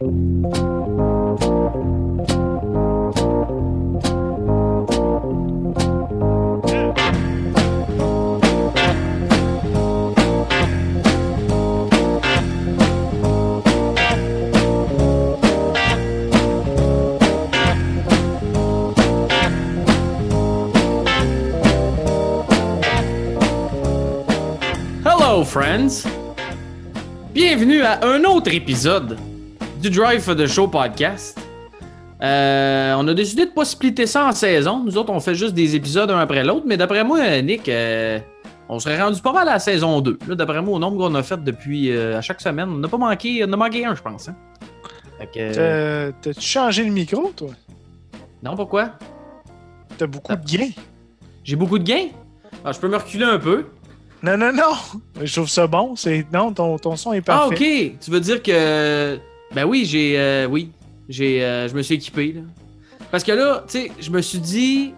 Hello, friends! Bienvenue à un autre épisode du Drive for the Show podcast. Euh, on a décidé de pas splitter ça en saison. Nous autres, on fait juste des épisodes un après l'autre. Mais d'après moi, Nick, euh, on serait rendu pas mal à la saison 2. Là, d'après moi, au nombre qu'on a fait depuis euh, à chaque semaine, on n'a pas manqué, on a manqué un, je pense. hein. T'as-tu changé le micro, toi? non, pourquoi? T'as beaucoup de gains. J'ai beaucoup de gains? Ah, je peux me reculer un peu. Non, non, non! Je trouve ça bon. C'est... Non, ton, ton son est Ah, parfait. ok. Tu veux dire que. Ben oui, j'ai. euh, oui. J'ai, euh, je me suis équipé. Là. Parce que là, tu sais, je me suis dit.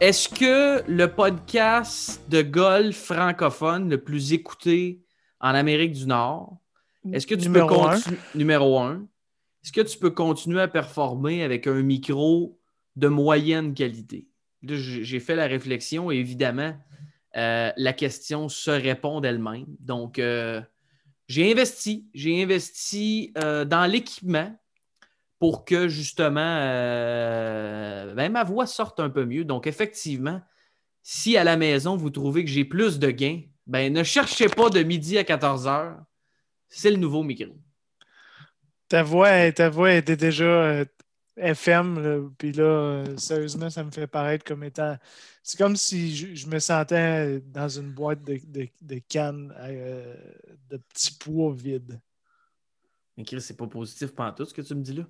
Est-ce que le podcast de golf francophone le plus écouté en Amérique du Nord, est-ce que tu Numéro peux continuer. Numéro un. Est-ce que tu peux continuer à performer avec un micro de moyenne qualité? Là, j'ai j'ai fait la réflexion et évidemment, euh, la question se répond d'elle-même. Donc, euh, j'ai investi. J'ai investi euh, dans l'équipement pour que justement euh, ben, ma voix sorte un peu mieux. Donc, effectivement, si à la maison vous trouvez que j'ai plus de gains, ben ne cherchez pas de midi à 14 heures. C'est le nouveau micro. Ta voix, ta voix était déjà euh, FM, puis là, sérieusement, ça me fait paraître comme étant. C'est comme si je, je me sentais dans une boîte de, de, de cannes euh, de petits pois vides. Mais Chris, c'est pas positif pantoute ce que tu me dis là?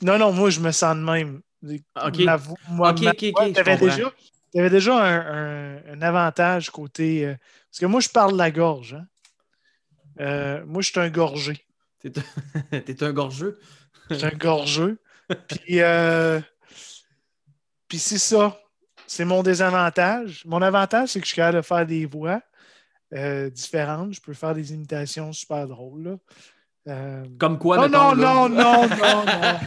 Non, non, moi, je me sens de même. Ok. Ma moi, Ok, ma ok, ok, voix, je t'avais comprends. déjà, un, un- un avantage côté. euh, parce que moi, je parle de la gorge. hein. Euh, moi, je suis un gorgé. T'es un- gorgeux. Je suis un gorgeux. Puis, euh, puis c'est ça. C'est mon désavantage. Mon avantage, c'est que je suis capable de faire des voix euh, différentes. Je peux faire des imitations super drôles. là. Euh, Comme quoi, Oh mettons, non, là? non, non, non, non.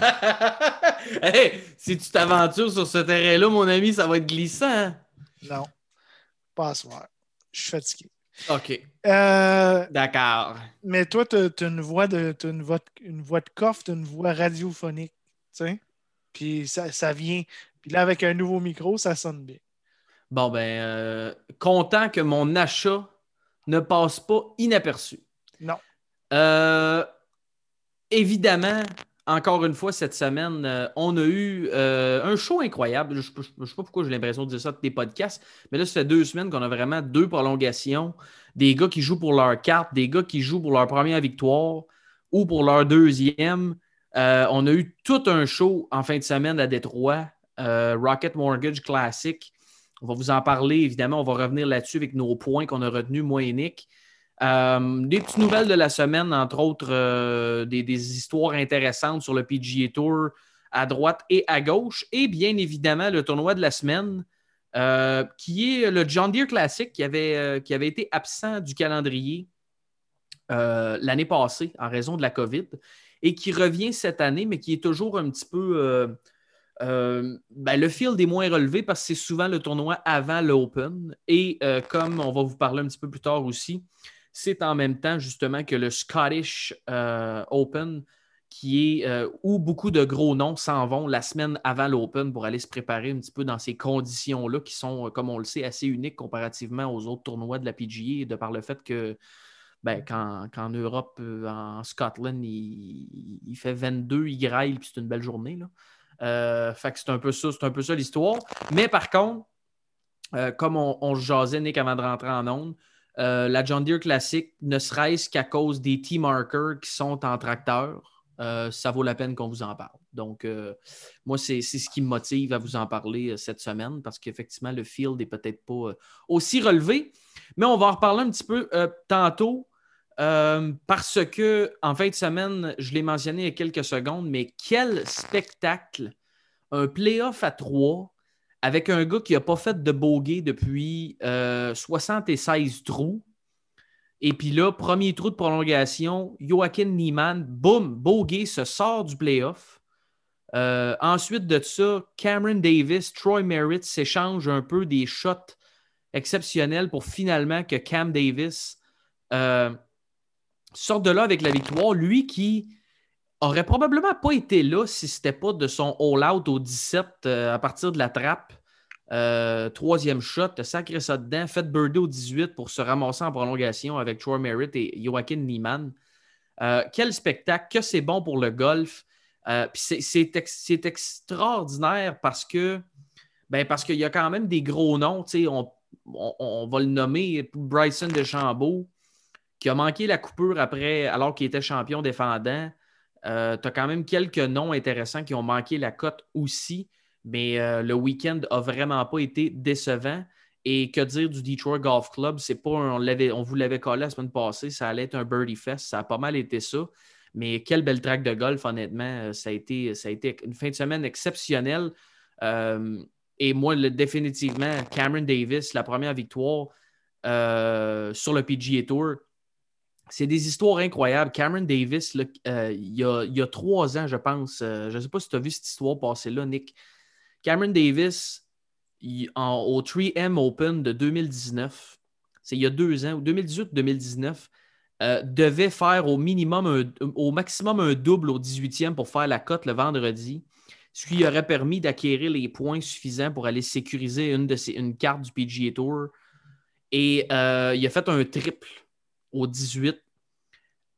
hey, si tu t'aventures sur ce terrain-là, mon ami, ça va être glissant. hein? Non. Pas à soir. Je suis fatigué. OK, Euh, d'accord. mais toi, tu as, une voix de t'as une voix de, une voix de coffre, tu une voix radiophonique. Tu sais? Puis ça, ça vient. Puis là, avec un nouveau micro, ça sonne bien. Bon, ben, euh, content que mon achat ne passe pas inaperçu. Non. Euh, évidemment, encore une fois, cette semaine, euh, on a eu euh, un show incroyable. Je ne sais pas pourquoi j'ai l'impression de dire ça de tes podcasts, mais là, ça fait deux semaines qu'on a vraiment deux prolongations. Des gars qui jouent pour leur carte, des gars qui jouent pour leur première victoire ou pour leur deuxième. Euh, on a eu tout un show en fin de semaine à Détroit, euh, Rocket Mortgage Classic. On va vous en parler, évidemment. On va revenir là-dessus avec nos points qu'on a retenus, moi et Nick. Euh, des petites nouvelles de la semaine, entre autres, euh, des, histoires intéressantes sur le PGA Tour à droite et à gauche. Et bien évidemment, le tournoi de la semaine, qui est le John Deere Classic, qui avait, qui avait été absent du calendrier l'année passée en raison de la COVID et qui revient cette année, mais qui est toujours un petit peu. Euh, ben, le field est moins relevé parce que c'est souvent le tournoi avant l'Open. Et euh, comme on va vous parler un petit peu plus tard aussi, c'est en même temps justement que le Scottish euh, Open, qui est où beaucoup de gros noms s'en vont la semaine avant l'Open pour aller se préparer un petit peu dans ces conditions-là qui sont, comme on le sait, assez uniques comparativement aux autres tournois de la PGA, de par le fait que ben, qu'en, Europe, en Scotland, il, il fait 22, il graille, puis c'est une belle journée. Là. Euh, c'est un peu ça, c'est un peu ça l'histoire. Mais par contre, euh, comme on, jasait, Nick, avant de rentrer en onde, euh, la John Deere Classic, ne serait-ce qu'à cause des T-markers qui sont en tracteur, ça vaut la peine qu'on vous en parle. Donc, moi, c'est, ce qui me motive à vous en parler cette semaine parce qu'effectivement, le field n'est peut-être pas aussi relevé. Mais on va en reparler un petit peu tantôt. Euh, parce que en fin de semaine, je l'ai mentionné il y a quelques secondes, mais quel spectacle! Un playoff à trois avec un gars qui n'a pas fait de bogey depuis euh, 76 trous. Et puis là, premier trou de prolongation, Joaquin Niemann, boum, Bogey se sort du playoff. Euh, ensuite de ça, Cameron Davis, Troy Merritt s'échangent un peu des shots exceptionnels pour finalement que Cam Davis euh, sorte de là avec la victoire. Lui qui aurait probablement pas été là si ce n'était pas de son all-out au 17 euh, à partir de la trappe. troisième shot, sacré ça dedans, fait birdie au 18 pour se ramasser en prolongation avec Troy Merritt et Joaquin Niemann. quel spectacle, que c'est bon pour le golf. Euh, c'est extraordinaire parce que ben parce qu'il y a quand même des gros noms. On, on, va le nommer Bryson DeChambeau, qui a manqué la coupure après, alors qu'il était champion défendant. Euh, tu as quand même quelques noms intéressants qui ont manqué la cote aussi, mais euh, le week-end n'a vraiment pas été décevant. Et que dire du Detroit Golf Club? C'est pas on, vous l'avait collé la semaine passée, ça allait être un birdie fest. Ça a pas mal été ça. Mais quel bel track de golf, honnêtement. Euh, ça a été, ça a été une fin de semaine exceptionnelle. Et moi, définitivement, Cameron Davis, la première victoire sur le PGA Tour, c'est des histoires incroyables. Cameron Davis, il, y a, trois ans, je pense, je ne sais pas si tu as vu cette histoire passer là, Nick. Cameron Davis, au 3M Open de 2019, c'est il y a deux ans, ou 2018-2019, euh, devait faire au minimum, au maximum un double au 18e pour faire la cote le vendredi, ce qui aurait permis d'acquérir les points suffisants pour aller sécuriser une, de une carte du PGA Tour. Et euh, il a fait un triple au 18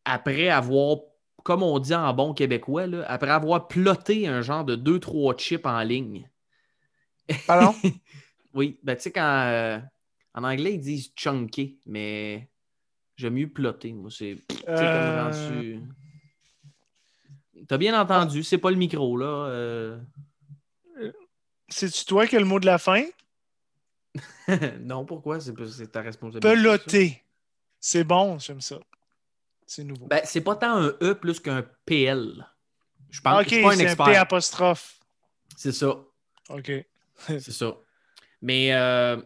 après avoir, comme on dit en bon québécois, après avoir ploté un genre de 2-3 chips en ligne. Pardon? oui, ben tu sais, quand euh, en anglais ils disent chunky, mais J'aime mieux plotter. Moi, c'est euh... rendu. T'as bien entendu, c'est pas le micro, là. Euh. C'est-tu toi qui as le mot de la fin? non, pourquoi? C'est ta responsabilité. Peloter. C'est bon, j'aime ça. C'est nouveau. Ben, c'est pas tant un E plus qu'un PL. Je pense que c'est pas un expert. Un P apostrophe. C'est ça. OK. c'est ça. Mais euh,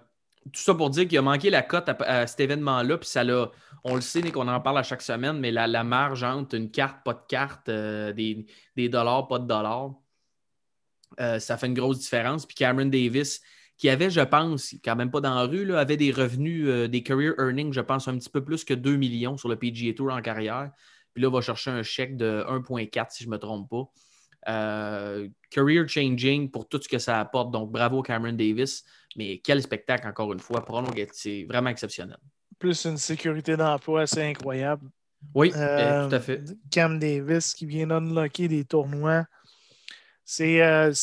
tout ça pour dire qu'il a manqué la cote à, cet événement-là, puis ça l'a. On le sait, qu'on en parle à chaque semaine, mais la, marge entre une carte, pas de carte, euh, des, dollars, pas de dollars, euh, ça fait une grosse différence. Puis Cameron Davis, qui avait, je pense, quand même pas dans la rue, là, avait des revenus, euh, des career earnings, je pense, un petit peu plus que 2 millions sur le PGA Tour en carrière. Puis là, va chercher un chèque de 1,4 si je ne me trompe pas. career changing pour tout ce que ça apporte. Donc, bravo Cameron Davis. Mais quel spectacle, encore une fois. C'est vraiment exceptionnel. Plus une sécurité d'emploi assez incroyable. Oui, euh, tout à fait. Cam Davis qui vient d'unlocker des tournois. C'est euh,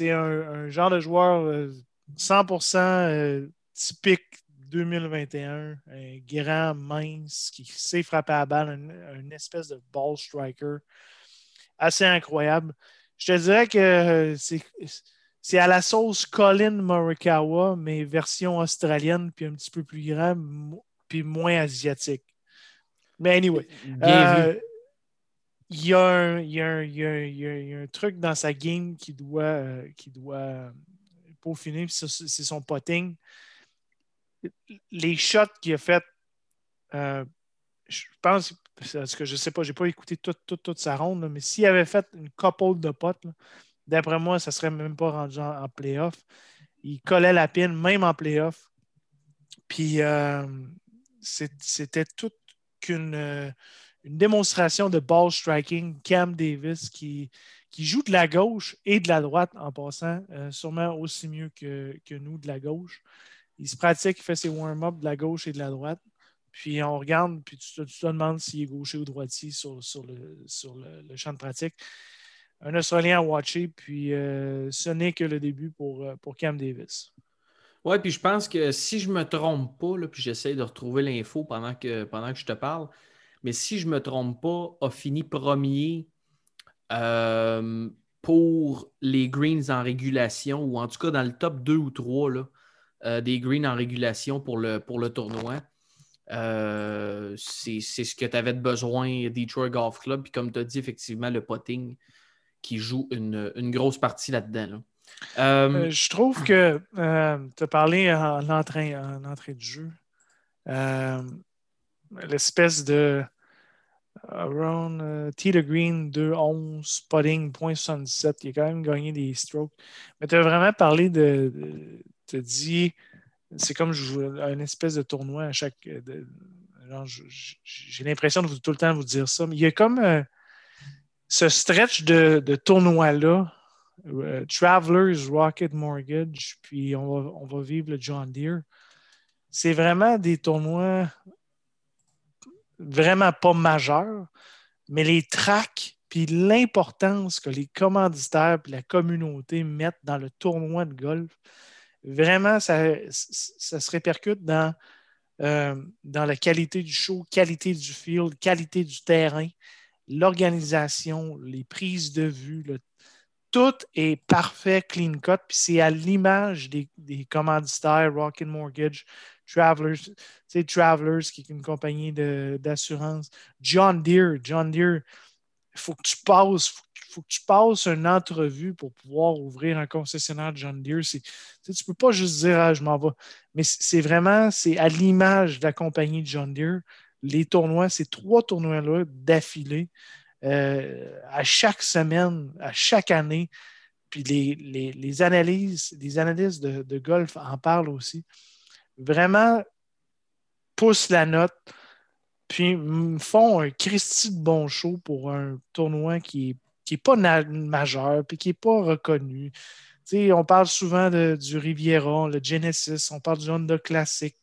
un, genre de joueur 100% euh, typique 2021. Un grand, mince, qui sait frapper à la balle, une espèce de ball striker assez incroyable. Je te dirais que c'est c'est à la sauce Colin Morikawa, mais version australienne, puis un petit peu plus grand, puis moins asiatique. Mais anyway. il y, a un, truc dans sa game qui doit, euh, qui doit peaufiner, c'est son potting. Les shots qu'il a fait, euh, je pense, parce que je ne sais pas, je n'ai pas écouté toute, toute, sa ronde, mais s'il avait fait une couple de potes, D'après moi, ça ne serait même pas rendu en, playoff. Il collait la pine, même en playoff. Puis euh, c'était toute qu'une euh, une démonstration de ball striking. Cam Davis qui, qui joue de la gauche et de la droite en passant, euh, sûrement aussi mieux que, nous de la gauche. Il se pratique, il fait ses warm-up de la gauche et de la droite. Puis on regarde, puis tu, te demandes s'il est gaucher ou droitier sur, sur, le, sur le, champ de pratique un Australien à watcher, puis euh, ce n'est que le début pour, euh, pour Cam Davis. Oui, puis je pense que si je ne me trompe pas, là, puis j'essaie de retrouver l'info pendant que, pendant que je te parle, mais si je ne me trompe pas, a fini premier euh, pour les greens en régulation, ou en tout cas dans le top 2 ou 3 là, des greens en régulation pour le, pour le tournoi. c'est ce que tu avais besoin, Detroit Golf Club. Puis comme tu as dit, effectivement, le potting, qui joue une, grosse partie là-dedans. Euh, euh, je trouve que euh, tu as parlé en entrée, en entrée de jeu. l'espèce de around uh, Tita Green 2-11, putting 0.77. Il a quand même gagné des strokes. Mais tu as vraiment parlé de. tu as dit. C'est comme un espèce de tournoi à chaque. J'ai l'impression de vous, tout le temps vous dire ça. Mais il y a comme euh, ce stretch de, tournoi-là. Euh, Travelers Rocket Mortgage, puis on va vivre le John Deere. C'est vraiment des tournois vraiment pas majeur, mais les tracks puis l'importance que les commanditaires et la communauté mettent dans le tournoi de golf, vraiment, ça, se répercute dans, euh, dans la qualité du show, qualité du field, qualité du terrain, l'organisation, les prises de vue, tout est parfait, clean cut, puis c'est à l'image des, des commanditaires, Rocket Mortgage, Travelers, Travelers, qui est une compagnie d'assurance. John Deere, John Deere, il faut que tu passes, faut, que tu passes une entrevue pour pouvoir ouvrir un concessionnaire de John Deere. Tu ne peux pas juste dire ah, je m'en vais. Mais c'est vraiment, c'est à l'image de la compagnie John Deere. Les tournois, ces trois tournois-là d'affilée, euh, à chaque semaine, à chaque année. Puis les, analyses, les analyses de, golf en parlent aussi vraiment poussent la note, puis font un Christy de bon show pour un tournoi qui n'est qui est pas majeur, puis qui n'est pas reconnu. on parle souvent de, du Riviera, le Genesis, on parle du Honda Classic,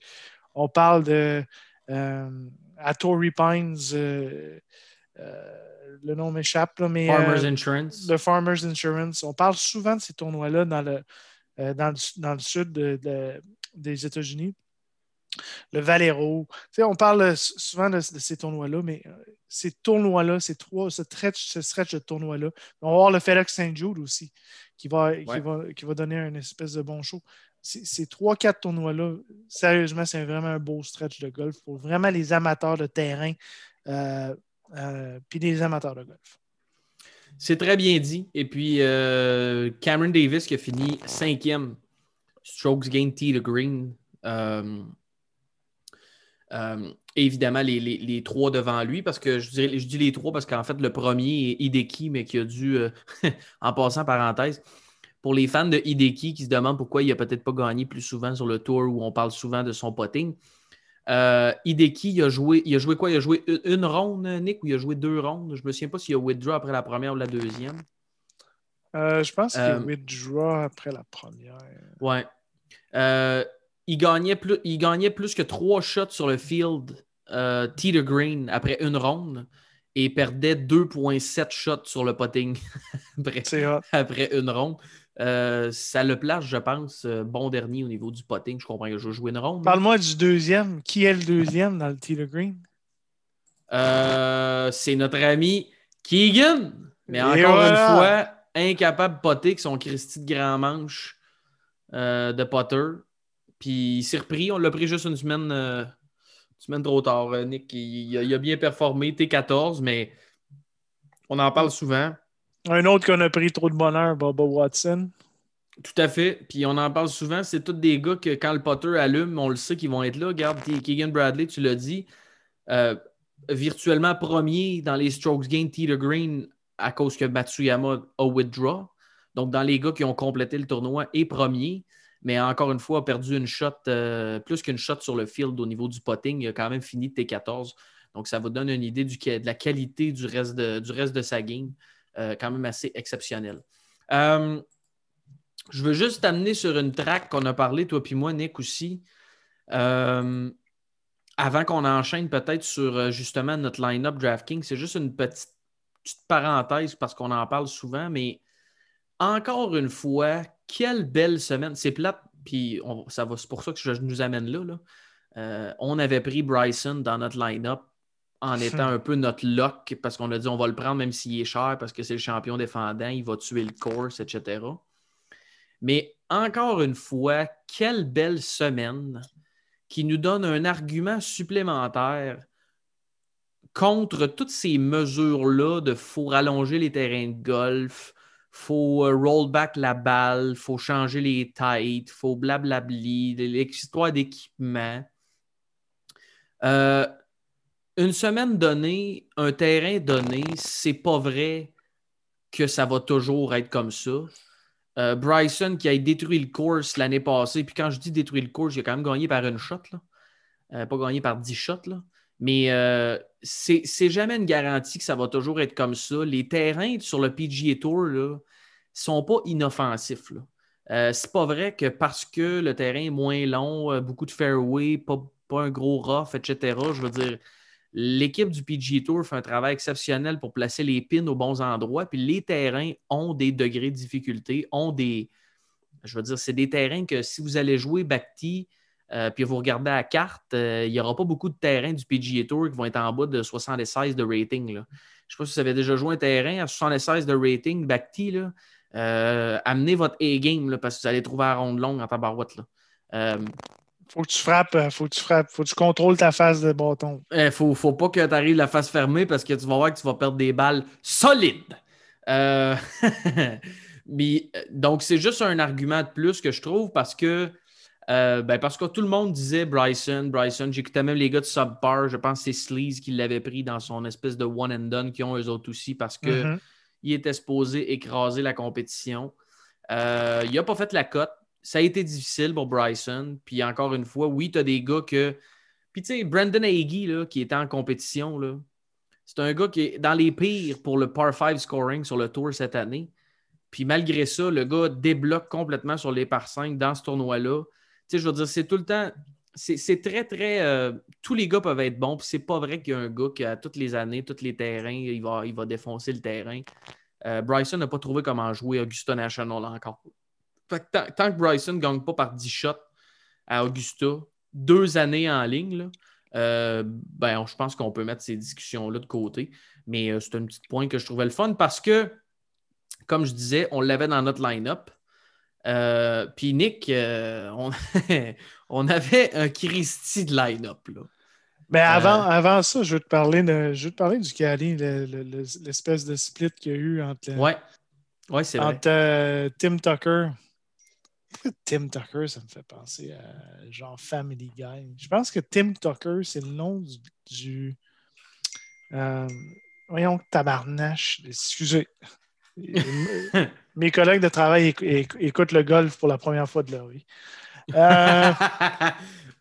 on parle de euh, à Torrey Pines, euh, euh, le nom m'échappe, mais. Farmers Insurance. Le Farmers Insurance. On parle souvent de ces tournois-là dans le, dans, le, dans le sud de, des États-Unis. Le Valero. on parle souvent de, ces tournois-là, mais euh, ces tournois-là, ces trois, ce stretch, ce stretch de tournois-là. On va voir le FedEx St. Jude aussi, qui va, qui, va, donner un espèce de bon show. Ces trois, quatre tournois-là, sérieusement, c'est vraiment un beau stretch de golf pour vraiment les amateurs de terrain euh, euh, puis les amateurs de golf. C'est très bien dit. Et puis, Cameron Davis qui a fini cinquième strokes gain tee to green. Euh, euh, évidemment, les, trois devant lui, parce que je, dis les trois parce qu'en fait, le premier est Hideki, mais qui a dû, euh, en passant parenthèse, pour les fans de Hideki qui se demandent pourquoi il n'a peut-être pas gagné plus souvent sur le tour où on parle souvent de son potting. Hideki, il a, joué, il a joué quoi? Il a joué une, ronde, Nick, ou il a joué deux rondes? Je ne me souviens pas s'il a withdraw après la première ou la deuxième. je pense qu'il a withdraw après la première. Ouais. Euh, il, gagnait plus, il gagnait plus que trois shots sur le field euh, Teeter Green après une ronde et perdait 2,7 shots sur le putting après, une ronde. Euh, ça le place, je pense, bon dernier au niveau du putting. Je comprends que je joue une ronde. Parle-moi du deuxième. Qui est le deuxième dans le Teeter Green? c'est notre ami Keegan. Mais encore une fois, incapable de poter avec son Christy de grand manche. Euh, de Potter. Puis il s'est repris. On l'a pris juste une semaine, euh, semaine trop tard. Euh, Nick, il, a, bien performé, T14, mais on en parle souvent. Un autre qu'on a pris trop de bonheur, Boba Watson. Tout à fait. Puis on en parle souvent. C'est tous des gars que quand le Potter allume, on le sait qu'ils vont être là. Regarde, Keegan Bradley, tu l'as dit. virtuellement premier dans les strokes gain Teeter Green à cause que Matsuyama a withdraw. Donc, dans les gars qui ont complété le tournoi et premier, mais encore une fois, a perdu une shot, euh, plus qu'une shot sur le field au niveau du potting. Il a quand même fini T14. Donc, ça vous donne une idée de la qualité du reste de, du reste de sa game, euh, quand même assez exceptionnelle. Euh, je veux juste t'amener sur une track qu'on a parlé, toi puis moi, Nick, aussi. avant qu'on enchaîne peut-être sur justement notre line-up DraftKings, c'est juste une petite, petite parenthèse parce qu'on en parle souvent, mais encore une fois, quelle belle semaine. C'est plate, puis ça va, c'est pour ça que je nous amène là. Euh, on avait pris Bryson dans notre line-up en étant un peu notre lock parce qu'on a dit on va le prendre même s'il est cher parce que c'est le champion défendant, il va tuer le course, etc. Mais encore une fois, quelle belle semaine qui nous donne un argument supplémentaire contre toutes ces mesures-là de faut rallonger les terrains de golf, faut euh, roll back la balle, faut changer les tights, faut blablabli, l'histoire d'équipement. Euh, une semaine donnée, un terrain donné, c'est pas vrai que ça va toujours être comme ça. Euh, Bryson qui a détruit le course l'année passée, puis quand je dis détruit le course, il a quand même gagné par une shot, pas gagné par 10 shots, là. Mais euh, c'est jamais une garantie que ça va toujours être comme ça. Les terrains sur le PGA Tour ne sont pas inoffensifs. Là. c'est pas vrai que parce que le terrain est moins long, beaucoup de fairway, pas, pas un gros rough, etc. Je veux dire, L'équipe du PGA Tour fait un travail exceptionnel pour placer les pins aux bons endroits. Puis les terrains ont des degrés de difficulté, ont des. Je veux dire, c'est des terrains que si vous allez jouer Bacti, euh, puis vous regardez à la carte, euh, il n'y aura pas beaucoup de terrains du PGA Tour qui vont être en bas de 76 de rating. Là. Je ne sais pas si vous avez déjà joué un terrain à 76 de rating, Bacti. Euh, amenez votre A-game parce que vous allez trouver la ronde longue en tabarouette. Là. Faut que tu frappes, faut que tu frappes, faut que tu contrôles ta face de bâton. Il faut, faut pas que tu arrives la face fermée parce que tu vas voir que tu vas perdre des balles solides. Mais, donc, c'est juste un argument de plus que je trouve parce que, euh, ben parce que tout le monde disait Bryson, Bryson. J'écoutais même les gars de Subpar, je pense que c'est Sleaze qui l'avait pris dans son espèce de one and done qui ont eux autres aussi parce que mm-hmm. il était supposé écraser la compétition. il n'a pas fait la cote ça a été difficile pour Bryson. Puis encore une fois, oui, tu as des gars que. Puis tu sais, Brandon Hagee, là, qui était en compétition, là, c'est un gars qui est dans les pires pour le par 5 scoring sur le tour cette année. Puis malgré ça, le gars débloque complètement sur les par 5 dans ce tournoi-là. Sais, je veux dire, c'est tout le temps. C'est très, très. Euh, tous les gars peuvent être bons. Puis c'est pas vrai qu'il y a un gars qui, a toutes les années, tous les terrains, il va, il va défoncer le terrain. Euh, Bryson n'a pas trouvé comment jouer Augusta National encore tant, que Bryson ne gagne pas par 10 shots à Augusta, deux années en ligne, euh, ben, je pense qu'on peut mettre ces discussions-là de côté. Mais c'est un petit point que je trouvais le fun parce que, comme je disais, on l'avait dans notre line-up. Euh, puis Nick, on, avait un Christy de line-up. Mais ben, avant, avant ça, je veux te parler, de, je veux te parler du Cali, l'espèce de split qu'il y a eu entre, ouais. Ouais, entre Tim Tucker Tim Tucker, ça me fait penser à genre Family Guy. Je pense que Tim Tucker, c'est le nom du. euh, voyons, tabarnache. Excusez. Mes collègues de travail écoutent le golf pour la première fois de leur vie. Euh,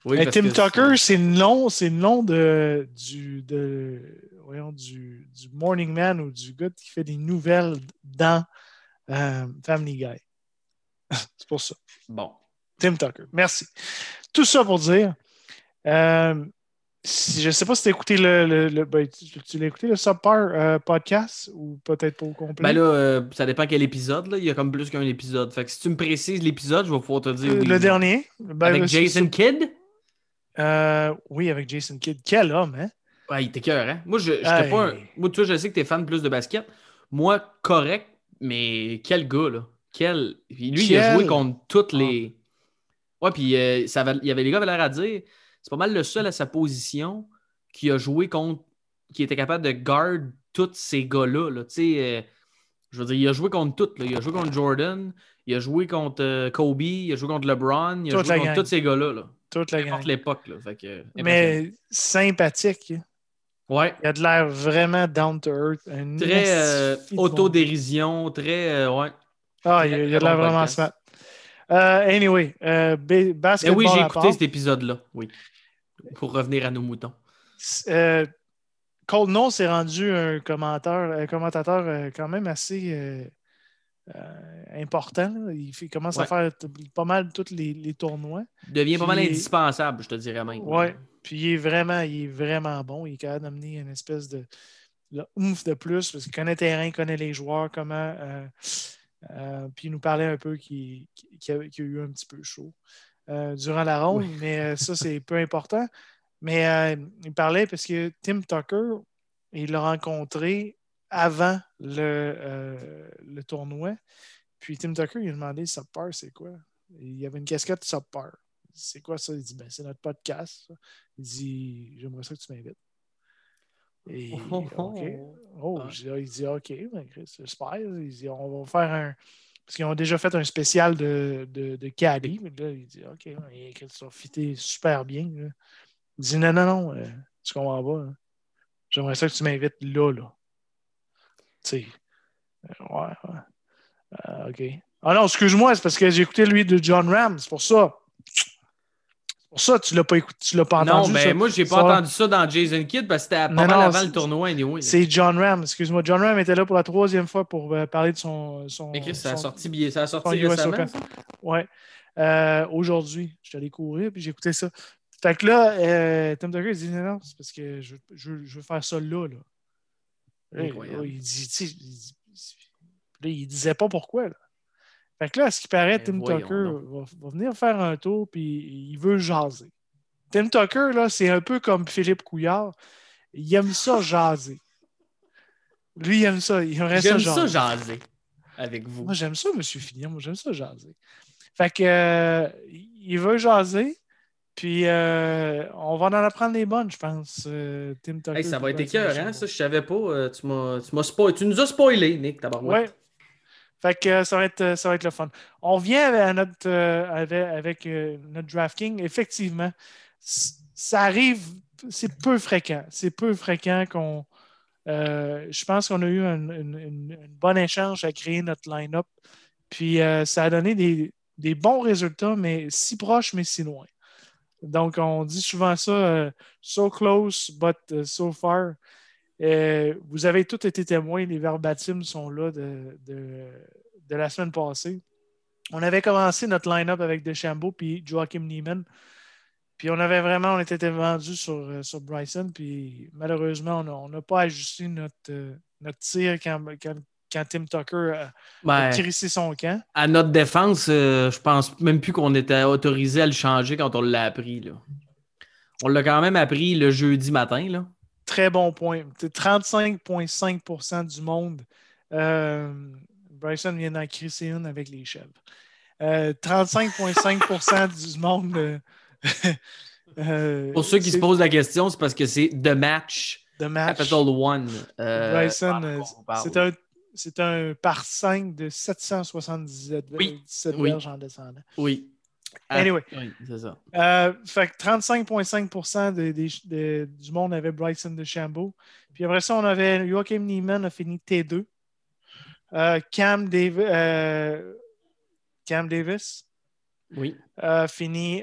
Tim Tucker, c'est le nom, c'est le nom de, du, de, voyons, du, du, Morning Man ou du gars qui fait des nouvelles dans euh, Family Guy. c'est pour ça. Bon. Tim Tucker. Merci. Tout ça pour dire. Euh, je ne sais pas si tu as écouté le, le, ben, tu, l'as écouté le Subpar euh, podcast ou peut-être pas au complet? Ben là, euh, ça dépend quel épisode. Là. Il y a comme plus qu'un épisode. Fait que si tu me précises l'épisode, je vais pouvoir te dire. Oui, le dernier? Ben, avec Jason Kidd? oui, avec Jason Kidd. Quel homme, hein? Ouais, il était cœur, hein? Moi, je, pas un... Moi, tu je sais que tu es fan plus de basket. Moi, correct, mais quel gars, là? Quel... lui, il a joué contre toutes les. Ouais, puis euh, ça il y avait les gars avaient l'air à dire. C'est pas mal le seul à sa position qui a joué contre. qui était capable de garder tous ces gars-là. Là. Euh, je veux dire, il a joué contre toutes. Il a joué contre Jordan, il a joué contre euh, Kobe, il a joué contre LeBron, il a joué contre tous ces gars-là. Là. Toute la l'époque. Mais sympathique. Ouais. Il a de l'air vraiment down to earth. Très autodérision, très. ouais. Ah, il, y a de l'air vraiment smart. Euh, anyway, euh, basketball. oui, j'ai écouté cet épisode-là, oui. Pour revenir à nos moutons. Euh, Cold No s'est rendu un commentateur, commentateur euh, quand même assez important. Il, commence à faire pas mal tous les, tournois. Il devient pas mal indispensable, je te dirais même. Oui, puis il est vraiment, il est vraiment bon. Il est capable d'amener une espèce de, de ouf de plus parce qu'il connaît le terrain, il connaît les joueurs, comment euh, puis il nous parlait un peu qu'il a, eu un petit peu chaud euh, durant la ronde, mais euh, ça, c'est peu important. Mais il parlait parce que Tim Tucker, il l'a rencontré avant le, le, tournoi. Puis Tim Tucker, il a demandé Subpar, c'est quoi? Il y avait une casquette Subpar. C'est quoi ça? Il dit ben, c'est notre podcast. Il dit J'aimerais ça que tu m'invites. Et, oh, oh, oh. oh il dit OK, ben, j'espère. Il dit on va faire un. Parce qu'ils ont déjà fait un spécial de, de, de Cali. Mais là, il dit OK, il a écrit ça fité super bien. Il dit non, non, non, euh, tu comprends pas. Hein. J'aimerais ça que tu m'invites là, là. Tu sais. Euh, ouais, ouais. Euh, OK. Ah non, excuse-moi, c'est parce que j'ai écouté lui de John Ram, c'est pour ça. Pour ça tu l'as pas écouté, tu l'as pas entendu. Non, ben ça. moi, j'ai pas Ça- entendu ça dans Jason Kidd parce que c'était pas Non, mal non, avant le tournoi, anyway. C'est John Ram, excuse-moi. John Ram était là pour la troisième fois pour euh, parler de son. son Mais Chris, ça a sorti, bien- ça a sorti récemment. Ouais. Euh, Aujourd'hui, je suis allé courir puis j'ai écouté ça. Fait que là, euh, Tim Tucker il dit non, non, c'est parce que je, je- je veux faire ça là. là. Incroyable. il dit, tu sais, il disait pas pourquoi. Là. Fait que là, à ce qui paraît, Ben, Tim Tucker va, va venir faire un tour puis il veut jaser. Tim Tucker, là, c'est un peu comme Philippe Couillard. Il aime ça jaser. Lui, il aime ça. Il aimerait ça J'aime jaser. ça jaser avec vous. Moi, j'aime ça, M. Fillon. Moi, j'aime ça jaser. Fait que, euh, il veut jaser. Puis, euh, on va en apprendre des bonnes, je pense. euh, Tim Tucker. Hey, ça va être écœurant, DeChambeau. ça, je savais pas. tu m'as tu m'as spoil- tu nous as spoilé, Nick, tabarouette. Ouais. Fait que euh, ça va, être, ça va être le fun. On vient avec notre, euh, avec, euh. Effectivement, ça arrive, c'est peu fréquent. C'est peu fréquent qu'on. euh, je pense qu'on a eu un, une- échange à créer notre line-up. Puis euh, ça a donné des, bons résultats, mais si proches, mais si loin. Donc, on dit souvent ça, euh, so close, but so far. Euh, vous avez tous été témoins, les verbatims sont là de, de, de la semaine passée. On avait commencé notre line-up avec DeChambeau puis Joachim Neiman. Puis on avait vraiment, on était vendu sur, euh, sur Bryson. Puis malheureusement, on n'a pas ajusté notre, euh, notre tir quand, quand, quand Tim Tucker a, Ben, crissé son camp. à notre défense, euh, je pense même plus qu'on était autorisé à le changer quand on l'a appris. Là. On l'a quand même appris le jeudi matin. Là. Très bon point. C'est 35,5% du monde. Euh, Bryson vient d'en crisser une avec les chèvres. Euh, 35,5% du monde. euh, euh, Pour ceux qui se posent la question, c'est parce que c'est The Match de match. Capital One. Euh, Bryson, parle. c'est un, c'est un par 5 de 777 Oui, 17 oui. verges en descendant. Oui. Ah, Anyway. Oui, c'est ça. Euh, fait que 35,5 de- des- de- du monde avait Bryson de Chambeau. Puis après ça, on avait Joachim Neiman a fini T2. Euh, Cam, euh, Cam Davis Oui. a fini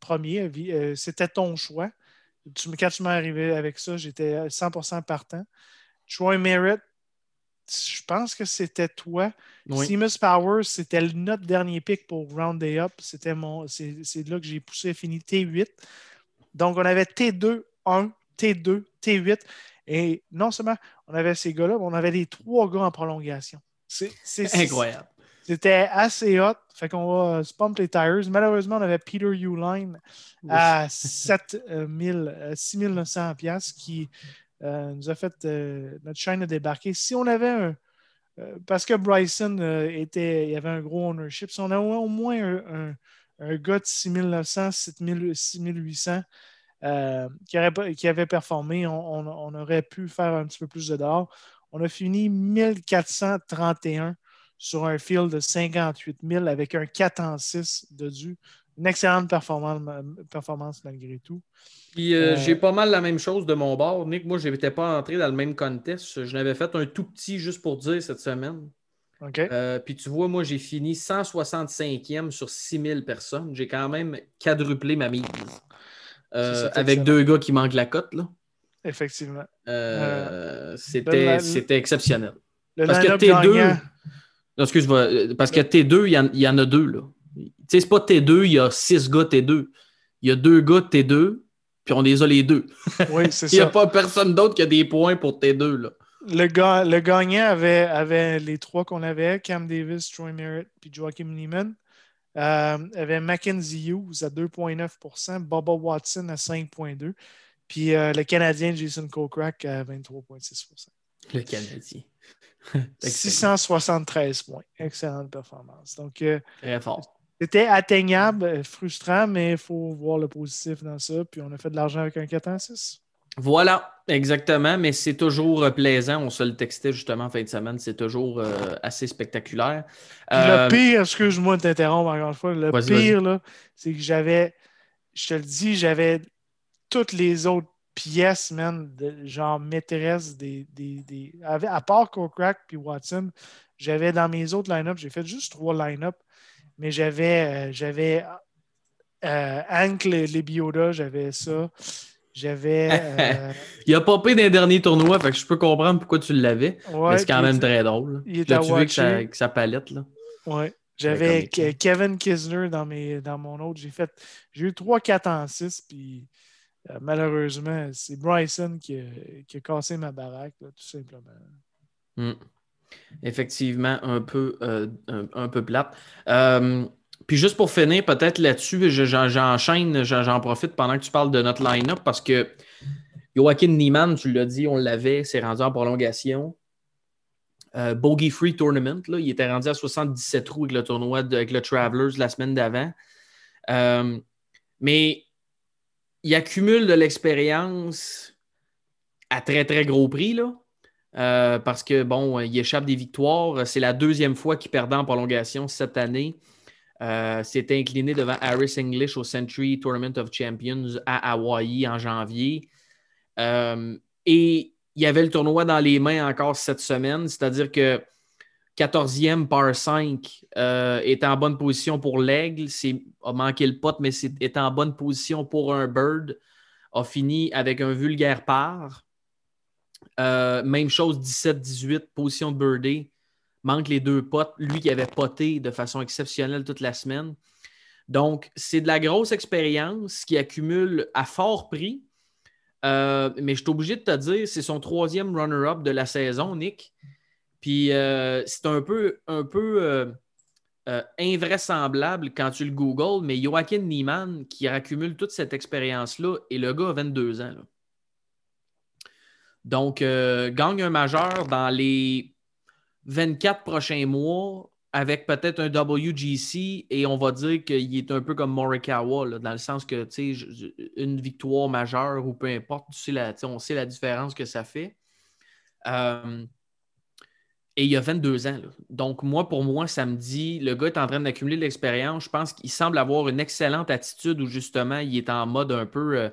premier. C'était ton choix. Tu, quand tu m'es arrivé avec ça, j'étais 100% partant. Troy Merritt, je pense que c'était toi. Oui. Seamus Powers, c'était notre dernier pick pour Round Day Up. C'était mon, c'est, c'est là que j'ai poussé, fini T8. Donc, on avait T2, 1, T2, T8. Et non seulement on avait ces gars-là, mais on avait les trois gars en prolongation. C'est, c'est- c'est- Incroyable. C'était assez hot. Fait qu'on va euh, se pump les tires. Malheureusement, on avait Peter Uline à 7000, euh, 6900 pièces qui nous a fait euh, notre chaîne a débarqué. Si on avait un euh, parce que Bryson euh, était, il avait un gros ownership. Si on avait au moins un, gars de 6900, 7000, 6800 euh, qui, qui avait performé, on aurait pu faire un petit peu plus de dollars. On a fini 1431 sur un field de 58 000 avec un 4 en 6 de dû. Une excellente performance, performance malgré tout. Puis euh, Euh, j'ai pas mal la même chose de mon bord. Nick, moi, je n'étais pas entré dans le même contest. Je n'avais fait un tout petit juste pour dire cette semaine. OK? Euh, puis tu vois, moi, j'ai fini 165e sur 6000 personnes. J'ai quand même quadruplé ma mise. Ça, avec deux gars qui manquent la cote. là. Effectivement. C'était, c'était exceptionnel. Le Parce que line-up T2, gagnant, Non, excuse-moi. euh, Parce que T2, il y, en- il y en a deux. Là. Tu sais, c'est pas T2, il y a six gars T2. Il y a deux gars T2, puis on les a les deux. oui, c'est Il n'y a pas personne d'autre qui a des points pour T2. Là. Le, ga- le gagnant avait, avait les trois qu'on avait Cam Davis, Troy Merritt puis Joachim Neiman. Euh, avait Mackenzie Hughes à 2,9% Bubba Watson à 5,2 puis euh, le Canadien Jason Kokrak à 23,6% Le Canadien. Excellent. 673 points. Excellente performance. Donc, euh, Très fort. C'était atteignable, euh, frustrant, mais il faut voir le positif dans ça. Puis on a fait de l'argent avec un 4 en 6. Voilà, exactement, mais c'est toujours euh, plaisant. On se le textait justement en fin de semaine. C'est toujours euh, assez spectaculaire. Euh, Le pire, excuse-moi de t'interrompre encore une fois, le pire, là, c'est que j'avais, je te le dis, j'avais toutes les autres pièce, man, de, genre maîtresse des. des, à part Kokrak puis Watson, j'avais dans mes autres line-up, j'ai fait juste trois line-up, mais j'avais euh, j'avais euh, Hank Lebioda, j'avais ça. J'avais. Euh, il a popé dans les derniers tournois, fait que je peux comprendre pourquoi tu l'avais. mais c'est quand même très drôle. Il est tu vu que sa, palette. Là? Ouais. J'avais Kevin Kisner dans, mes, dans mon autre. J'ai fait. J'ai eu 3-4 en 6, puis euh, malheureusement, c'est Bryson qui a, cassé ma baraque, tout simplement. Hmm. Effectivement, un peu, euh, un, peu plate. Euh, puis juste pour finir, peut-être là-dessus, j'enchaîne, j'en profite pendant que tu parles de notre line-up parce que Joaquin Niemann, tu l'as dit, on l'avait, c'est rendu en prolongation. Bogey Free Tournament, là, il était rendu à 77 trous avec le tournoi avec le Travelers la semaine d'avant. mais il accumule de l'expérience à très, très gros prix. Euh, parce que, bon, il échappe des victoires. C'est la deuxième fois qu'il perdait en prolongation cette année. Euh, incliné devant Harris English au Century Tournament of Champions à Hawaii en janvier. Euh, et il y avait le tournoi dans les mains encore cette semaine, c'est-à-dire que 14e par 5 euh, est en bonne position pour l'aigle. A manqué le pot, mais est, en bonne position pour un bird. A fini avec un vulgaire par. Euh, même chose, 17-18, position de birdie. Manque les deux potes. Lui qui avait poté de façon exceptionnelle toute la semaine. Donc, c'est de la grosse expérience qui accumule à fort prix. Euh, mais je suis obligé de te dire, c'est son troisième runner-up de la saison, Nick. Puis euh, c'est un peu, un peu invraisemblable quand tu le googles, mais Joaquin Niemann qui accumule toute cette expérience-là, et le gars a 22 ans. Donc, gagne un majeur dans les 24 prochains mois avec peut-être un WGC et on va dire qu'il est un peu comme Morikawa, dans le sens que, tu sais, une victoire majeure ou peu importe, tu sais on sait la différence que ça fait. Et il a 22 ans. Donc, moi, pour moi, ça me dit, le gars est en train d'accumuler de l'expérience. Je pense qu'il semble avoir une excellente attitude où justement, il est en mode un peu euh,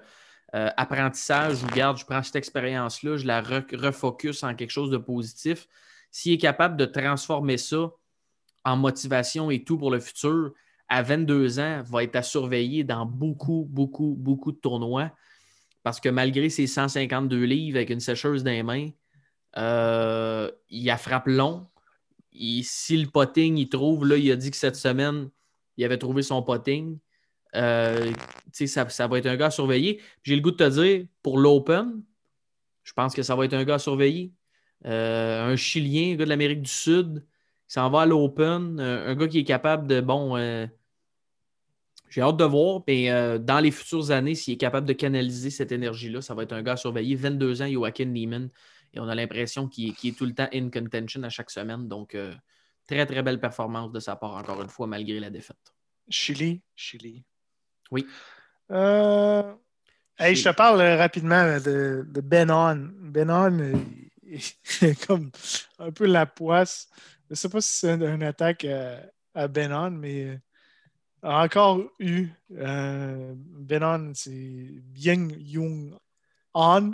euh, apprentissage. Où, regarde, je prends cette expérience-là, je la refocus en quelque chose de positif. S'il est capable de transformer ça en motivation et tout pour le futur, à 22 ans, va être à surveiller dans beaucoup, beaucoup, beaucoup de tournois. Parce que malgré ses 152 livres avec une sécheuse dans les mains, euh, il a frappe long. si le potting, il trouve, là, il a dit que cette semaine, il avait trouvé son potting. Euh, ça, ça va être un gars à surveiller. J'ai le goût de te dire, pour l'Open, je pense que ça va être un gars à surveiller. Euh, un Chilien, un gars de l'Amérique du Sud, qui s'en va à l'Open, un gars qui est capable de, bon, j'ai hâte de voir, mais dans les futures années, s'il est capable de canaliser cette énergie-là, ça va être un gars à surveiller. 22 ans, Joaquin Neiman, et on a l'impression qu'il est tout le temps in contention à chaque semaine. Donc, euh, très, très belle performance de sa part, encore une fois, malgré la défaite. Chili, Chili. Oui. Euh, je te parle euh, rapidement de, de Benon. Benon est comme un peu la poisse. Je ne sais pas si c'est une, attaque à, Benon, mais a encore eu. Benon, c'est Bien Young On.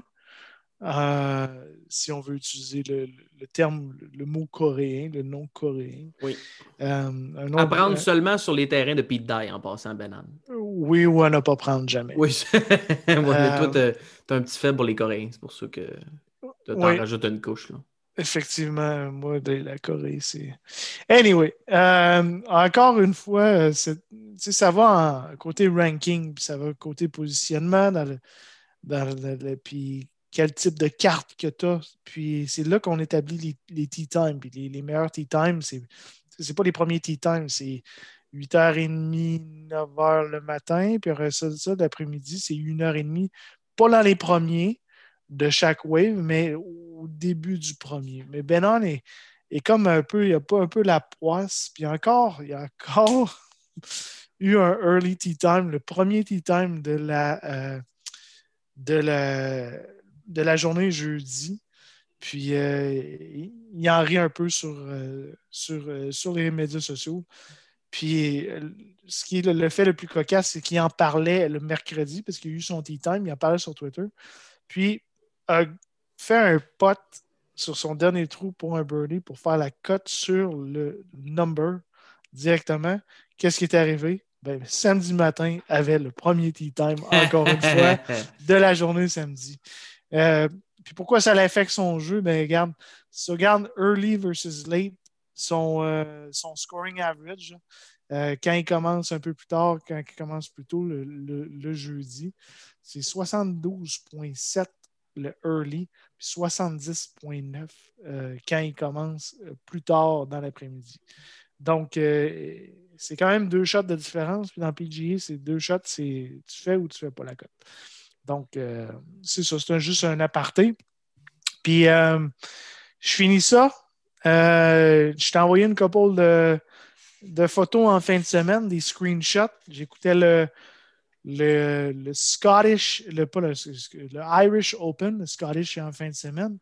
Euh, si on veut utiliser le, terme, le, mot coréen, le nom coréen. Oui. Euh, Apprendre seulement sur les terrains de Pete Dye en passant Benan. Oui, ou à ne pas prendre jamais. Oui. toi, tu as, un petit faible pour les Coréens. C'est pour ça que tu en rajoutes une couche. Là. Effectivement, moi, de la Corée, c'est. Anyway, euh, encore une fois, ça va en côté ranking, puis ça va côté positionnement dans le. Dans le, puis quel type de carte que tu as. Puis c'est là qu'on établit les, les tea times. Puis les, meilleurs tea times, c'est n'est pas les premiers tea times, c'est 8h30, 9h le matin. Puis après ça, ça l'après-midi, c'est 1h30. Pas dans les premiers de chaque wave, mais au début du premier. Mais Benon est, comme un peu, il a pas un peu la poisse. Puis encore, il y a encore eu un early tea time, le premier tea time de la, euh, de la de la journée jeudi. Puis euh, il en rit un peu sur, euh, sur, euh, sur les médias sociaux. Puis ce qui est le, fait le plus cocasse, c'est qu'il en parlait le mercredi, parce qu'il a eu son tea time, il en parlait sur Twitter. Puis, a fait un pot sur son dernier trou pour un birdie pour faire la cote sur le number directement. Qu'est-ce qui est arrivé? Ben, samedi matin avait le premier tea time, encore une fois, de la journée samedi. Euh, puis pourquoi ça l'affecte son jeu? Ben, regarde, si tu regardes early versus late, son, euh, son scoring average, euh, quand il commence un peu plus tard, quand il commence plus tôt le, jeudi, c'est 72,7 le early, puis 70,9 quand il commence plus tard dans l'après-midi. Donc, c'est quand même deux shots de différence. Puis dans PGA, c'est deux shots, c'est tu fais ou tu fais pas la cote. Donc, euh, c'est ça, c'est juste un aparté. Puis, euh, je finis ça. Euh, je t'ai envoyé une couple de, de, photos en fin de semaine, des screenshots. J'écoutais le, le, Scottish, le, pas le, le, Irish Open, le Scottish en fin de semaine.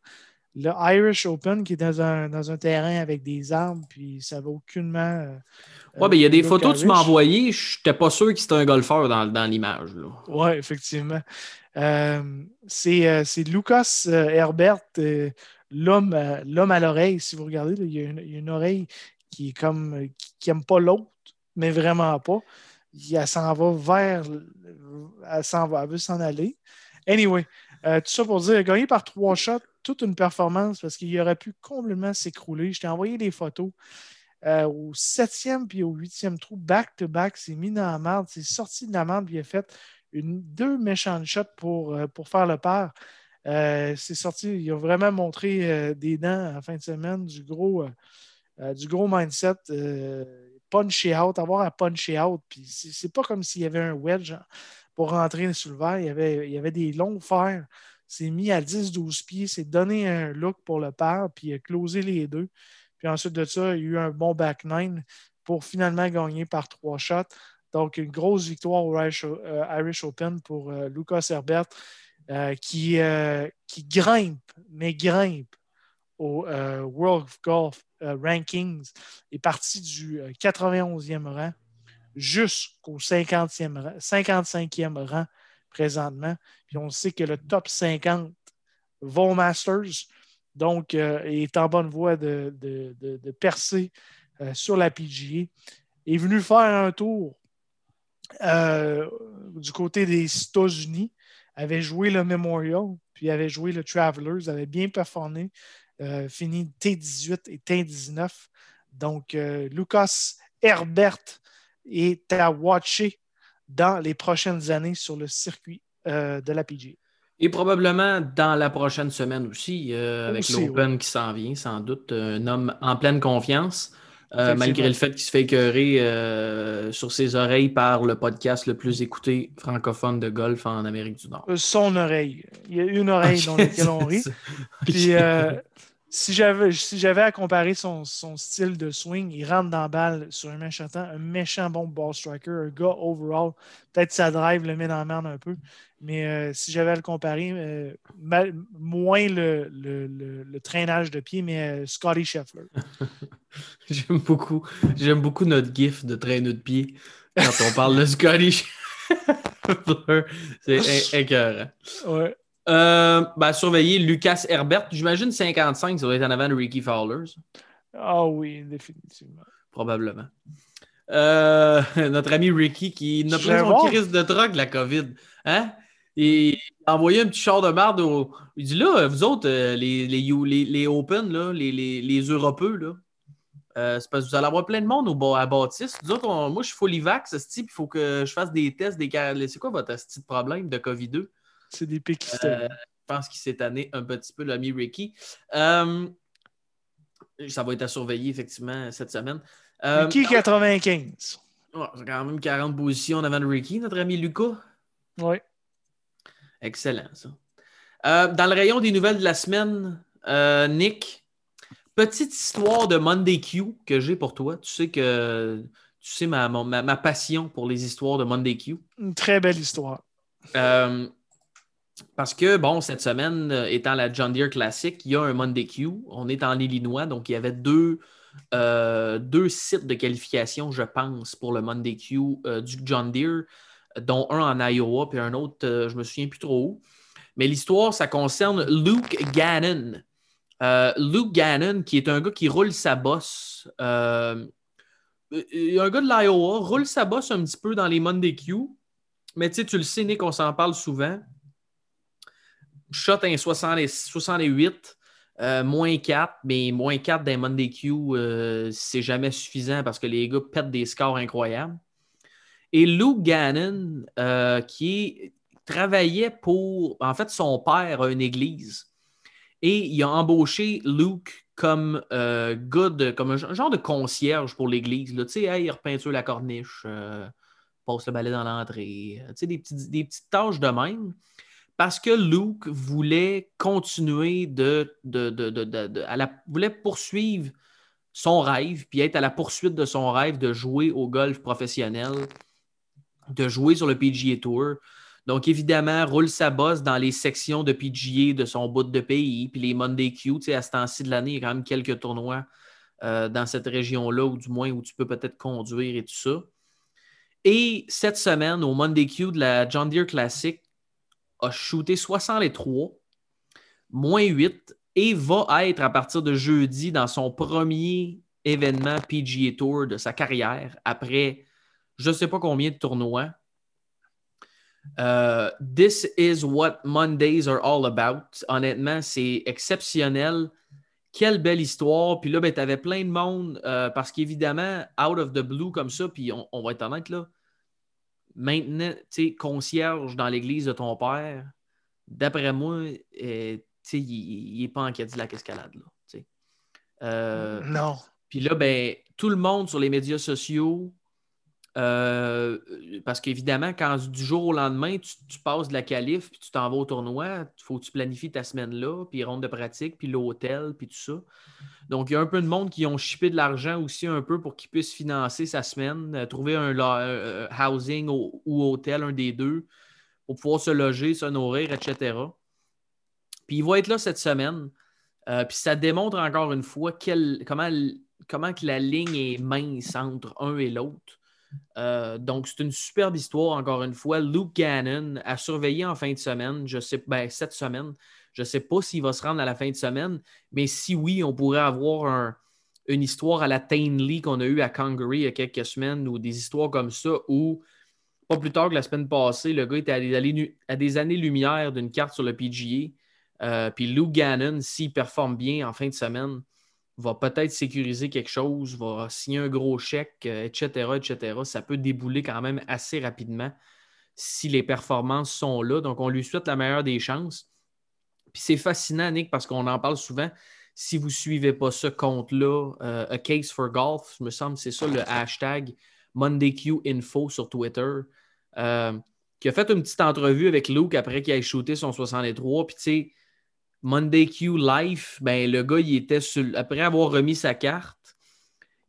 Le Irish Open qui est dans un, dans un terrain avec des arbres, puis ça va aucunement oui, mais il y a des photos que tu m'as envoyées. Je n'étais pas sûr que c'était un golfeur dans, dans l'image. Oui, effectivement. Euh, euh, c'est Lucas euh, Herbert, l'homme à l'oreille. Si vous regardez, il, y a une, oreille qui est comme qui n'aime pas l'autre, mais vraiment pas. Elle s'en va vers. Elle veut s'en aller. Anyway, tout ça pour dire, gagné par trois shots, toute une performance parce qu'il aurait pu complètement s'écrouler. Je t'ai envoyé des photos. Euh, au septième puis au huitième trou, back-to-back, c'est mis dans la merde, c'est sorti de la merde, puis il a fait deux méchantes shots pour, euh, pour faire le part. Euh, c'est sorti, il a vraiment montré des dents en fin de semaine, du gros, du gros mindset, puncher out, avoir à puncher out. Puis c'est pas comme s'il y avait un wedge pour rentrer sur le verre, il y avait, il avait des longs fers. C'est mis à 10-12 pieds, c'est donné un look pour le par, puis il a closé les deux. Puis ensuite de ça, il y a eu un bon back nine pour finalement gagner par trois shots. Donc, une grosse victoire au Irish, euh, Open pour euh, Lucas Herbert euh, qui, qui grimpe, mais grimpe au World Golf Rankings, est parti du 91e rang jusqu'au 50e 55e rang présentement. Puis on sait que le top 50 vont Masters. Donc, euh, est en bonne voie de, percer euh, sur la PGA. Est venu faire un tour euh, du côté des États-Unis, avait joué le Memorial, puis avait joué le Travelers, avait bien performé, fini T18 et T19. Donc, Lucas Herbert est à watcher dans les prochaines années sur le circuit de la PGA. Et probablement dans la prochaine semaine aussi, euh, avec l'Open qui s'en vient, sans doute, un homme en pleine confiance, euh, malgré le fait qu'il se fait écœurer euh, sur ses oreilles par le podcast le plus écouté francophone de golf en Amérique du Nord. Son oreille. Il y a une oreille dans laquelle on rit. Puis, si j'avais si j'avais à comparer son, style de swing, il rentre dans la balle sur un méchant un méchant bon ball striker, un gars overall. Peut-être sa drive le met dans la merde un peu. Mais euh, si j'avais à le comparer, euh, moins le, le, traînage de pied, mais euh, Scotty Scheffler. j'aime beaucoup, j'aime beaucoup notre gif de traîneau de pied quand on parle de Scheffler. C'est écœurant. Ouais. Euh, ben, surveiller Lucas Herbert. J'imagine 55, ça doit être en avant de Ricky Fowlers. Ah oui, définitivement. Probablement. Euh, notre ami Ricky qui n'a pas son crise de drogue, la COVID. Hein? il a envoyé un petit char de marde Il dit là, vous autres, euh, les, les, les, Open, là, les, les, les Europeux, là, c'est parce que vous allez avoir plein de monde au, à Baptiste. Nous autres, moi, je suis full vax, il faut que je fasse des tests. Des... C'est quoi votre petit problème de COVID-2? C'est des pics euh, Je pense qu'il s'est tanné un petit peu, l'ami Ricky. Euh, ça va être à surveiller, effectivement, cette semaine. Euh, Ricky 95. c'est quand même 40 positions en avant de Ricky, notre ami Lucas. Oui. Excellent, ça. dans le rayon des nouvelles de la semaine, Nick, petite histoire de Monday Q que j'ai pour toi. Tu sais que tu sais ma, ma, ma, passion pour les histoires de Monday Q. Une très belle histoire. Euh, parce que, bon, cette semaine, euh, étant la John Deere Classic, il y a un Monday Q. On est en Illinois, donc il y avait deux, euh, deux sites de qualification, je pense, pour le Monday Q euh, du John Deere, dont un en Iowa, puis un autre, je me souviens plus trop où. Mais l'histoire, ça concerne Luke Gannon. Euh, Luke Gannon, qui est un gars qui roule sa bosse. Euh, un gars de l'Iowa, roule sa bosse un petit peu dans les Monday Q. Mais tu le sais, Nick, on s'en parle souvent. Shot un 68, euh, moins 4, mais moins 4 dans Monday Q, c'est jamais suffisant parce que les gars pètent des scores incroyables. Et Luke Gannon, qui travaillait pour. En fait, son père a une église. Et il a embauché Luke comme euh, comme un genre de concierge pour l'église. Tu sais, il repeinture la corniche, euh, passe le balai dans l'entrée. Tu sais, des, des petites tâches de même. Parce que Luke voulait continuer de. de, de, à la, voulait poursuivre son rêve, puis être à la poursuite de son rêve de jouer au golf professionnel, de jouer sur le PGA Tour. Donc, évidemment, roule sa bosse dans les sections de PGA de son bout de pays, puis les Monday Q. À ce temps-ci de l'année, il y a quand même quelques tournois euh, dans cette région-là, ou du moins où tu peux peut-être conduire et tout ça. Et cette semaine, au Monday Q de la John Deere Classic, a shooté 63, moins 8, et va être à partir de jeudi dans son premier événement PGA Tour de sa carrière après je ne sais pas combien de tournois. Euh, this is what Mondays are all about. Honnêtement, c'est exceptionnel. Quelle belle histoire. Puis là, ben, tu avais plein de monde euh, parce qu'évidemment, out of the blue comme ça, puis on, va être honnête là, maintenant, tu sais, concierge dans l'église de ton père, d'après moi, euh, tu il n'est pas en Cadillac Escalade. Là, euh, non. Puis là, ben, tout le monde sur les médias sociaux, euh, parce qu'évidemment, quand du jour au lendemain, tu, passes de la qualif, puis tu t'en vas au tournoi, il faut que tu planifies ta semaine là, puis ronde de pratique, puis l'hôtel, puis tout ça. Donc, il y a un peu de monde qui ont chippé de l'argent aussi un peu pour qu'ils puissent financer sa semaine, euh, trouver un euh, housing ou, hôtel, un des deux, pour pouvoir se loger, se nourrir, etc. Puis il va être là cette semaine. puis ça démontre encore une fois comment, comment que la ligne est mince entre un et l'autre. Euh, donc, c'est une superbe histoire, encore une fois. Luke Gannon a surveillé en fin de semaine, je sais, ben, cette semaine. Je ne sais pas s'il va se rendre à la fin de semaine, mais si oui, on pourrait avoir une histoire à la Tainley qu'on a eue à Congaree il y a quelques semaines ou des histoires comme ça où, pas plus tard que la semaine passée, le gars était à des, années-lumière d'une carte sur le PGA. Euh, puis Luke Gannon, s'il performe bien en fin de semaine, va peut-être sécuriser quelque chose, va signer un gros chèque, etc., euh, etc. Ça peut débouler quand même assez rapidement si les performances sont là. Donc, on lui souhaite la meilleure des chances. Puis c'est fascinant, Nick, parce qu'on en parle souvent. Si vous ne suivez pas ce compte-là, euh, A Case for Golf, me semble c'est ça le hashtag MondayQInfo sur Twitter, euh, qui a fait une petite entrevue avec Luke après qu'il ait shooté son 63. Puis tu sais, Monday Q Life, ben, le gars, il était sur, après avoir remis sa carte,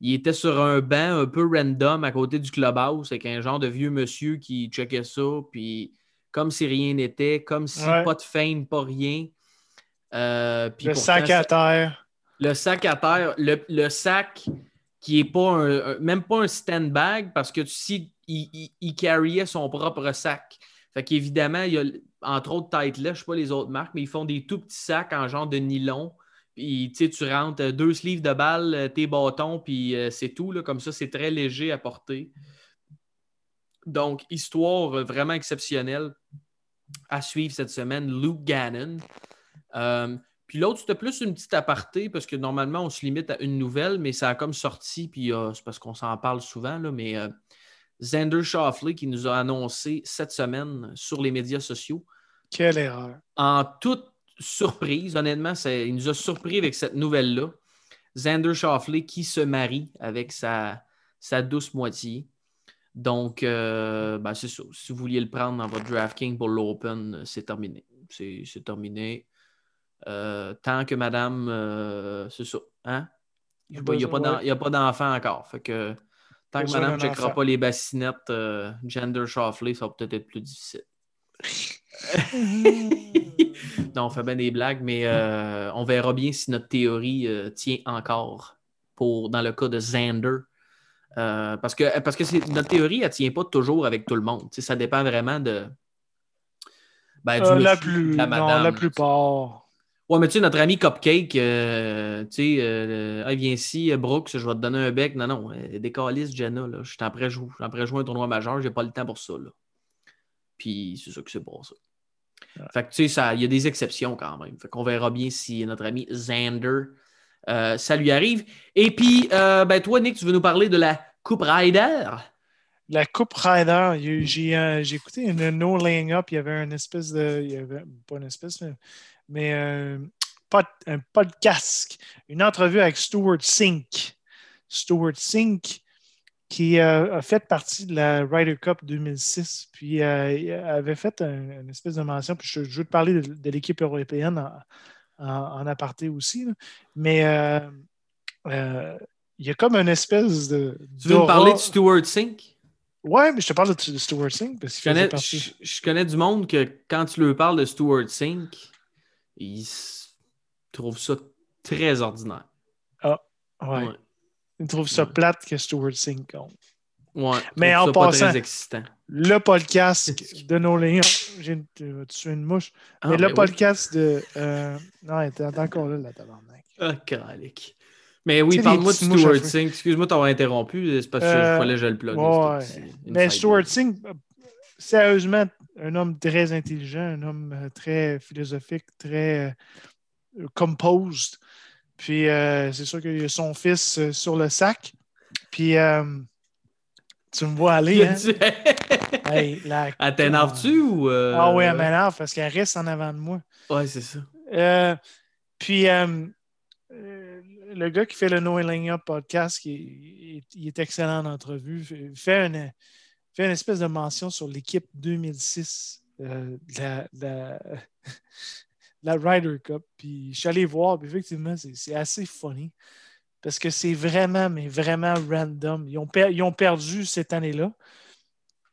il était sur un banc un peu random à côté du clubhouse avec un genre de vieux monsieur qui checkait ça, puis comme si rien n'était, comme si pas de fame, pas rien. Euh, le sac à terre. Le sac à terre. Le, sac qui n'est pas un, même pas un stand bag parce que si il, il, carryait son propre sac. Fait qu'évidemment, il y a entre autres Titleist, je ne sais pas les autres marques, mais ils font des tout petits sacs en genre de nylon. Puis tu rentres euh, deux sleeves de balles, euh, tes bâtons, puis euh, c'est tout. Là, comme ça, c'est très léger à porter. Donc, histoire vraiment exceptionnelle à suivre cette semaine, Luke Gannon. puis l'autre, c'était plus une petite aparté parce que normalement, on se limite à une nouvelle, mais ça a comme sorti, puis c'est parce qu'on s'en parle souvent, là, mais Xander Shoffley qui nous a annoncé cette semaine sur les médias sociaux. Quelle erreur. En toute surprise, honnêtement, il nous a surpris avec cette nouvelle-là. Xander Shoffley qui se marie avec sa, sa douce moitié. Donc, euh, ben, c'est ça. Si vous vouliez le prendre dans votre DraftKings pour l'Open, c'est terminé. C'est terminé. Euh, tant que madame, euh, c'est ça. Hein? Il n'y a, pas d'enfant encore. Fait que Tant que madame ne checkera pas les bassinettes euh, gender shufflé, ça va peut-être être plus difficile. non, on fait bien des blagues, mais euh, on verra bien si notre théorie euh, tient encore pour, dans le cas de Xander. parce que, parce que notre théorie, elle ne tient pas toujours avec tout le monde. ça dépend vraiment de, Ben, du Euh, la, monsieur, plus, de la non, madame, la plupart. Ouais, mais tu sais, notre ami Cupcake, euh, tu sais, euh, ah, viens ici, euh, Brooks, je vais te donner un bec. Non, non, euh, décalisse, Jenna, là. Je suis en prêt jouer, je suis jouer un tournoi majeur, j'ai pas le temps pour ça, là. Puis c'est ça que c'est pour ça. Fait que tu sais, il y a des exceptions quand même. Fait qu'on verra bien si notre ami Xander, euh, ça lui arrive. Et puis, ben toi, Nick, tu veux nous parler de la Coupe Ryder? La Coupe Rider, j'ai écouté une No Laying Up, il y avait une espèce de. Il y avait, pas une espèce, mais, mais euh, un podcast, une entrevue avec Stuart Sink. Stuart Sink, qui euh, a fait partie de la Ryder Cup 2006, puis euh, avait fait un- une espèce de mention, puis je, je veux te parler de, de l'équipe européenne en, en- en aparté aussi, là. mais euh, il y a comme une espèce de. Tu veux d'aura- parler de Stuart Sink? Ouais, mais je te parle de, Stuart Singh parce Je connais, je connais du monde que quand tu leur parles de Stuart Sink, ils trouvent ça très ordinaire. Ouais. Ouais. Il trouve ça Ouais. plate que Stuart Singh compte. Ouais, Mais en pas passant- excitant. Le podcast de nos lignes. J'ai une- tu vas tuer une mouche. Ah, mais ben le oui. podcast de. euh, Non, t'es encore là, la tabarnak. Ah, calique. Mais oui, parle-moi de Stuart. Singh. Excuse-moi de t'avoir interrompu. C'est parce que Euh, je fallait que je le plug. ouais. Mais Stuart. Singh, euh, sérieusement, un homme très intelligent, un homme euh, très philosophique, très euh, composed. Puis euh, c'est sûr qu'il y a son fils euh, sur le sac. Puis euh, tu me vois aller, hein? Hey, la- Elle t'énerve-tu ou. Ah oui, elle m'énerve parce qu'elle reste en avant de moi. Ouais, c'est ça. Puis, le gars qui fait le No Up podcast, qui est- il est excellent en entrevue, fait- fait une, fait une espèce de mention sur l'équipe 2006 euh, de la, de la- de la Ryder Cup. Puis, je suis allé voir, puis effectivement, c'est assez funny. Parce que c'est vraiment, mais vraiment random. Ils ont, ils ont perdu cette année-là.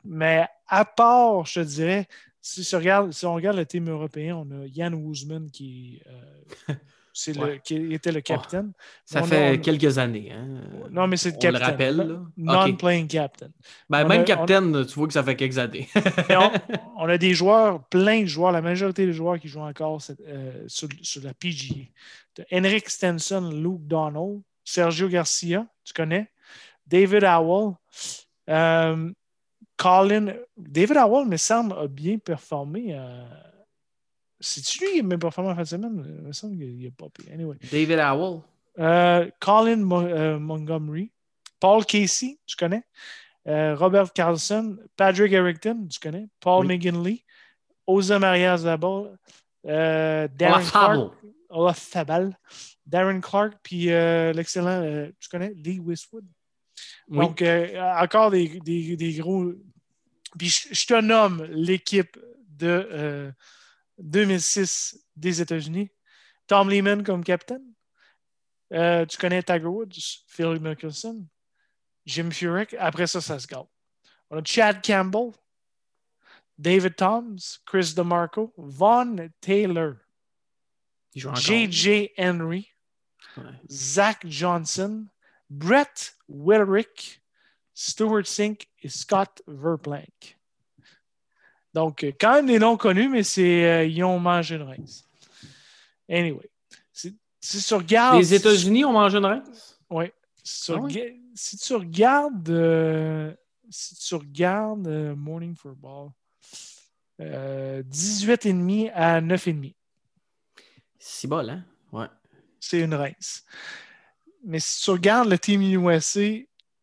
Mais à part, je te dirais, si, tu regardes- si on regarde le team européen, on a Jan Woosman qui, euh, c'est le- qui était le capitaine. Ça On fait on quelques années. Hein? Non, mais c'est le On capitaine. le rappelle. Non-playing captain. Ben, on même a- capitaine, tu vois que ça fait quelques années. On, on a des joueurs, plein de joueurs, la majorité des joueurs qui jouent encore euh, sur, sur la PGA. T'as Henrik Stenson, Luke Donald, Sergio Garcia, tu connais, David Howell, euh, Colin. David Howell, me semble, a bien performé. euh, C'est-tu lui qui a bien performé en fin de semaine? Il me semble qu'il n'a pas payé. Anyway. David Howell. Euh, Colin Mo- euh, Montgomery, Paul Casey, tu connais, Euh, Robert Carlson, Patrick Errington, tu connais, Paul Oui. McGinley, Oza Maria Zabal, euh, On Darren la Clark. Olaf Fabal, Darren Clark, puis euh, l'excellent, euh, tu connais, Lee Westwood. Oui. Donc, euh, encore des, des- des gros. Puis je, je te nomme l'équipe de euh, 2006 des États-Unis. Tom Lehman comme capitaine. Euh, tu connais Tiger Woods, Phil Mickelson, Jim Furyk. Après ça, ça se gâte. On a Chad Campbell, David Toms, Chris DeMarco, Vaughn Taylor. J.J. Henry, Ouais. Zach Johnson, Brett Willerick, Stuart Sink et Scott Verplank. Donc, euh, quand même des noms connus, mais c'est euh, ils ont mangé une race. Anyway, si, si tu regardes. Les États-Unis ont mangé une race? Oui. Si, tu Ah si regardes. euh, si tu regardes euh, Morning Football, euh, 18,5 à 9,5. C'est bol, hein? Ouais. c'est une race. Mais si tu regardes le Team USA,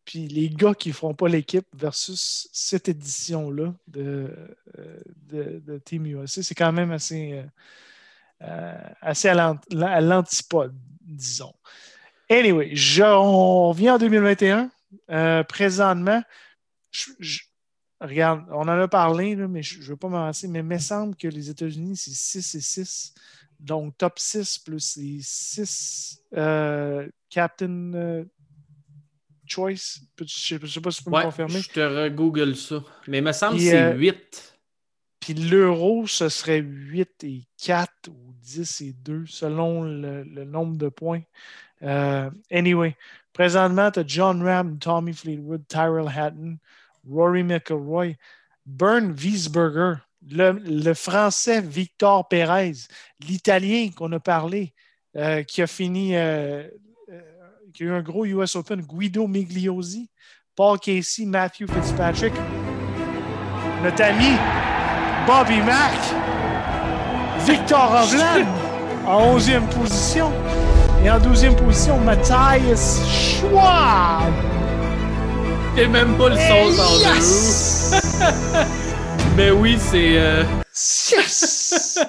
puis les gars qui ne feront pas l'équipe versus cette édition-là de, euh, de, Team USA, c'est quand même assez, euh, euh, assez à l'ant- à l'antipode, disons. Anyway, on vient en 2021. Euh, présentement, regarde, on en a parlé, là, mais je ne veux pas m'avancer, mais il me semble que les États-Unis, c'est 6 et 6. Donc, top 6 plus les 6 euh, Captain Choice? Je ne sais pas si tu peux me confirmer. je te re-google ça. Mais il me semble que c'est euh, 8. Puis l'euro, ce serait 8 et 4 ou 10 et 2 selon le, le nombre de points. Euh, anyway, présentement, tu as John Ram, Tommy Fleetwood, Tyrell Hatton, Rory McIlroy, Bern Wiesberger, Le, Français Victor Pérez, l'Italien qu'on a parlé, euh, qui a fini, euh, euh, qui a eu un gros US Open, Guido Migliosi, Paul Casey, Matthew Fitzpatrick, notre ami Bobby Mack, Victor Hovland en 11e position et en 12e position, Matthias Schwab. Et même pas le son yes! Mais oui, c'est. Euh... Yes!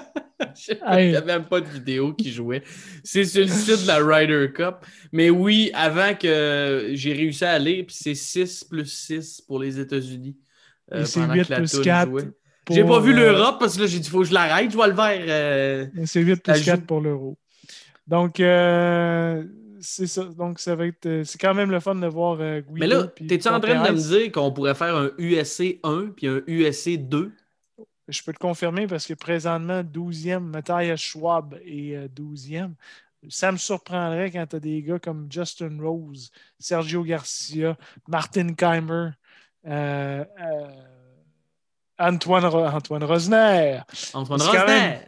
Il n'y a même pas de vidéo qui jouait. C'est sur le site de la Ryder Cup. Mais oui, avant que j'ai réussi à aller, puis c'est 6 plus 6 pour les États-Unis. Euh, c'est 8 plus 4. J'ai pas vu euh, l'Europe parce que là, j'ai dit, il faut que je l'arrête, je vois le vert. Euh, c'est 8 plus 4 pour l'euro. Donc, euh, c'est ça. Donc, ça va être. Euh, c'est quand même le fun de voir euh, Guido. Mais là, t'es-tu en train de me dire qu'on pourrait faire un USC 1 puis un USC 2? Je peux te confirmer parce que présentement, 12e, Matthias Schwab est 12e. Ça me surprendrait quand tu as des gars comme Justin Rose, Sergio Garcia, Martin Keimer, Antoine, Antoine Rosner. Antoine Rosner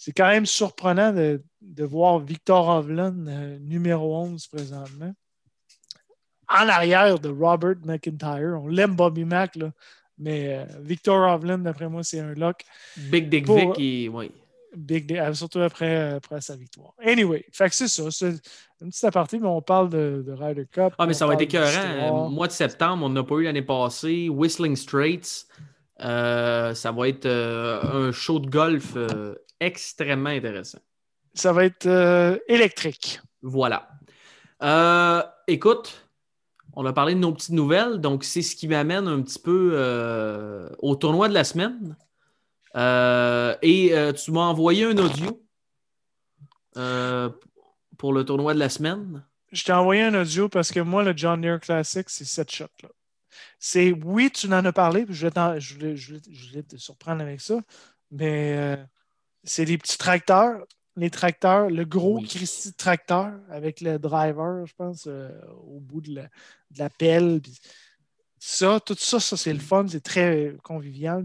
c'est quand même surprenant de, voir Victor Hovland euh, numéro 11 présentement. En arrière de Robert McIntyre. On l'aime Bobby Mac, là, mais euh, Victor Hovland, d'après moi, c'est un lock. Big Dick Vic, et, oui. Big euh, surtout après, après, sa victoire. Anyway, c'est ça. C'est une petite aparté, mais on parle de, de Ryder Cup. Ah, mais ça va être écœurant. Mois de septembre, on n'a pas eu l'année passée. Whistling Straits. ça va être un show de golf extrêmement intéressant. Ça va être euh, électrique. Voilà. Euh, écoute, on a parlé de nos petites nouvelles, donc c'est ce qui m'amène un petit peu euh, au tournoi de la semaine. et tu m'as envoyé un audio pour le tournoi de la semaine. Je t'ai envoyé un audio parce que moi, le John Deere Classic, c'est cette shot-là. C'est oui, tu en as parlé, je voulais, je, te surprendre avec ça, mais c'est les petits tracteurs, les tracteurs, le gros Christy tracteur avec le driver, je pense, euh, au bout de la, pelle. ça, tout ça, ça c'est le fun, c'est très convivial.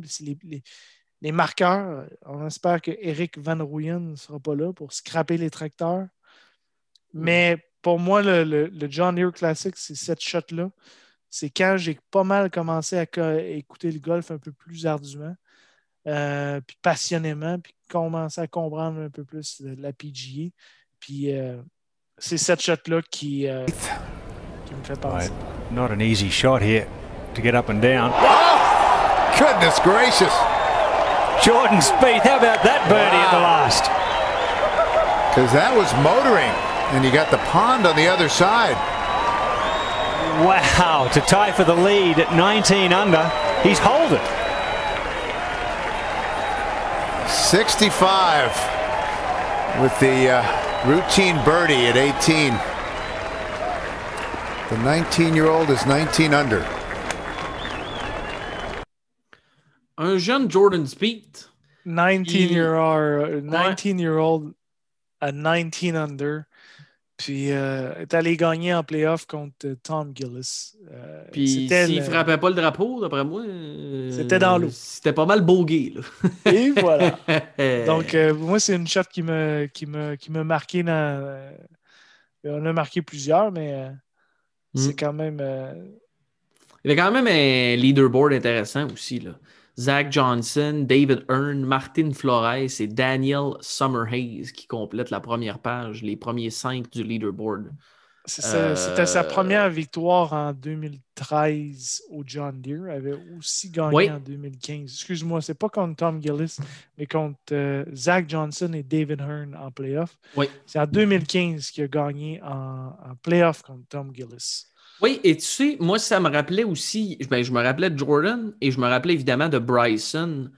les, marqueurs, on espère que Eric Van Rooyen ne sera pas là pour scraper les tracteurs. Mais pour moi, le, John Deere Classic, c'est cette shot-là. C'est quand j'ai pas mal commencé à écouter le golf un peu plus ardument. Euh, puis passionnément, puis commencer à comprendre un peu plus la PGA. Puis euh, c'est cette shot-là qui, euh, qui me fait penser. Right. Not an easy shot here to get up and down. Oh! Goodness gracious! Jordan Spieth, how about that birdie wow. at the last? Because that was motoring, and you got the pond on the other side. Wow, to tie for the lead at 19 under, he's holed it. 65 with the uh, routine birdie at 18. The 19-year-old is 19 under. Un jeune Jordan Speed. 19-year-old 19 year old à 19 under. Puis euh, est allé gagner en playoff contre Tom Gillis. Euh, Puis s'il ne frappait pas le drapeau, d'après moi, euh, c'était dans l'eau. C'était pas mal bogué. Là. Et voilà. Donc, euh, moi, c'est une shot qui me, qui me, qui me marqué dans. on a marqué plusieurs, mais c'est hmm. quand même. Il y avait quand même un leaderboard intéressant aussi. Là. Zach Johnson, David Earn, Martin Flores et Daniel Summerhays qui complètent la première page, les premiers cinq du leaderboard. C'était sa première victoire en 2013 au John Deere. Elle avait aussi gagné en 2015. Excuse-moi, c'est pas contre Tom Gillis, mais contre euh, Zach Johnson et David Hearn en playoff. C'est en 2015 qu'il a gagné en, en playoff contre Tom Gillis. Oui, et tu sais, moi, ça me rappelait aussi, ben, je me rappelais de Jordan et je me rappelais évidemment de Bryson,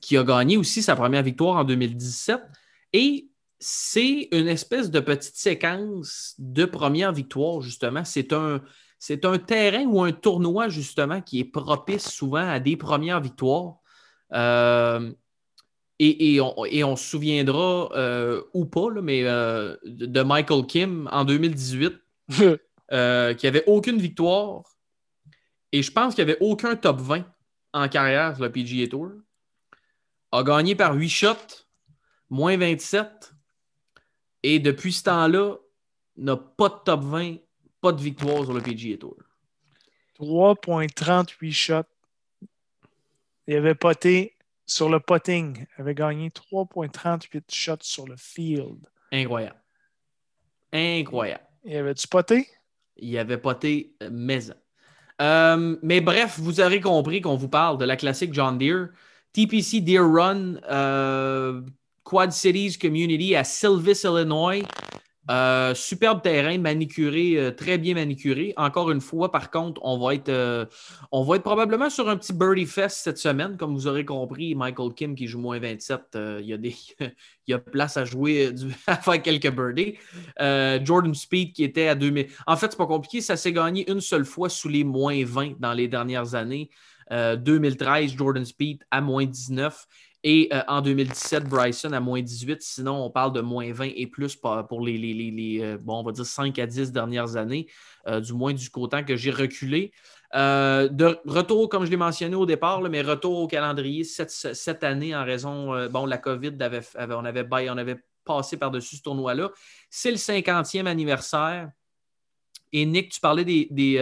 qui a gagné aussi sa première victoire en 2017. Et c'est une espèce de petite séquence de première victoire, justement. C'est un, terrain ou un tournoi, justement, qui est propice souvent à des premières victoires. Euh, et, on, se souviendra, euh, ou pas, mais euh, de Michael Kim en 2018. Euh, qui n'avait aucune victoire. Et je pense qu'il n'y avait aucun top 20 en carrière sur le PGA Tour. a gagné par 8 shots, moins 27. Et depuis ce temps-là, n'a pas de top 20, pas de victoire sur le PGA Tour. 3,38 shots. Il avait poté sur le potting. Il avait gagné 3,38 shots sur le field. Incroyable. Incroyable. Il avait-tu poté? Il avait poté euh, maison. Euh, mais bref, vous aurez compris qu'on vous parle de la classique John Deere. TPC Deer Run, euh, Quad Cities Community à Silvis, Illinois. Euh, superbe terrain, manicuré, euh, très bien manicuré. Encore une fois, par contre, on va être, euh, on va être probablement sur un petit birdie fest cette semaine. Comme vous aurez compris, Michael Kim qui joue moins 27, il, y a des, il y a place à jouer, à faire quelques birdies. Jordan Speed qui était à 2000. En fait, c'est pas compliqué, ça s'est gagné une seule fois sous les moins 20 dans les dernières années. 2013, Jordan Speed à moins 19. Et euh, en 2017, Bryson à moins 18. Sinon, on parle de moins 20 et plus pour les, euh, bon, on va dire 5 à 10 dernières années, euh, du moins du côté que j'ai reculé. de retour, comme je l'ai mentionné au départ, mais retour au calendrier cette, année en raison, bon, la COVID, avait, on, avait, passé par-dessus ce tournoi-là. C'est le 50e anniversaire. Et Nick, tu parlais des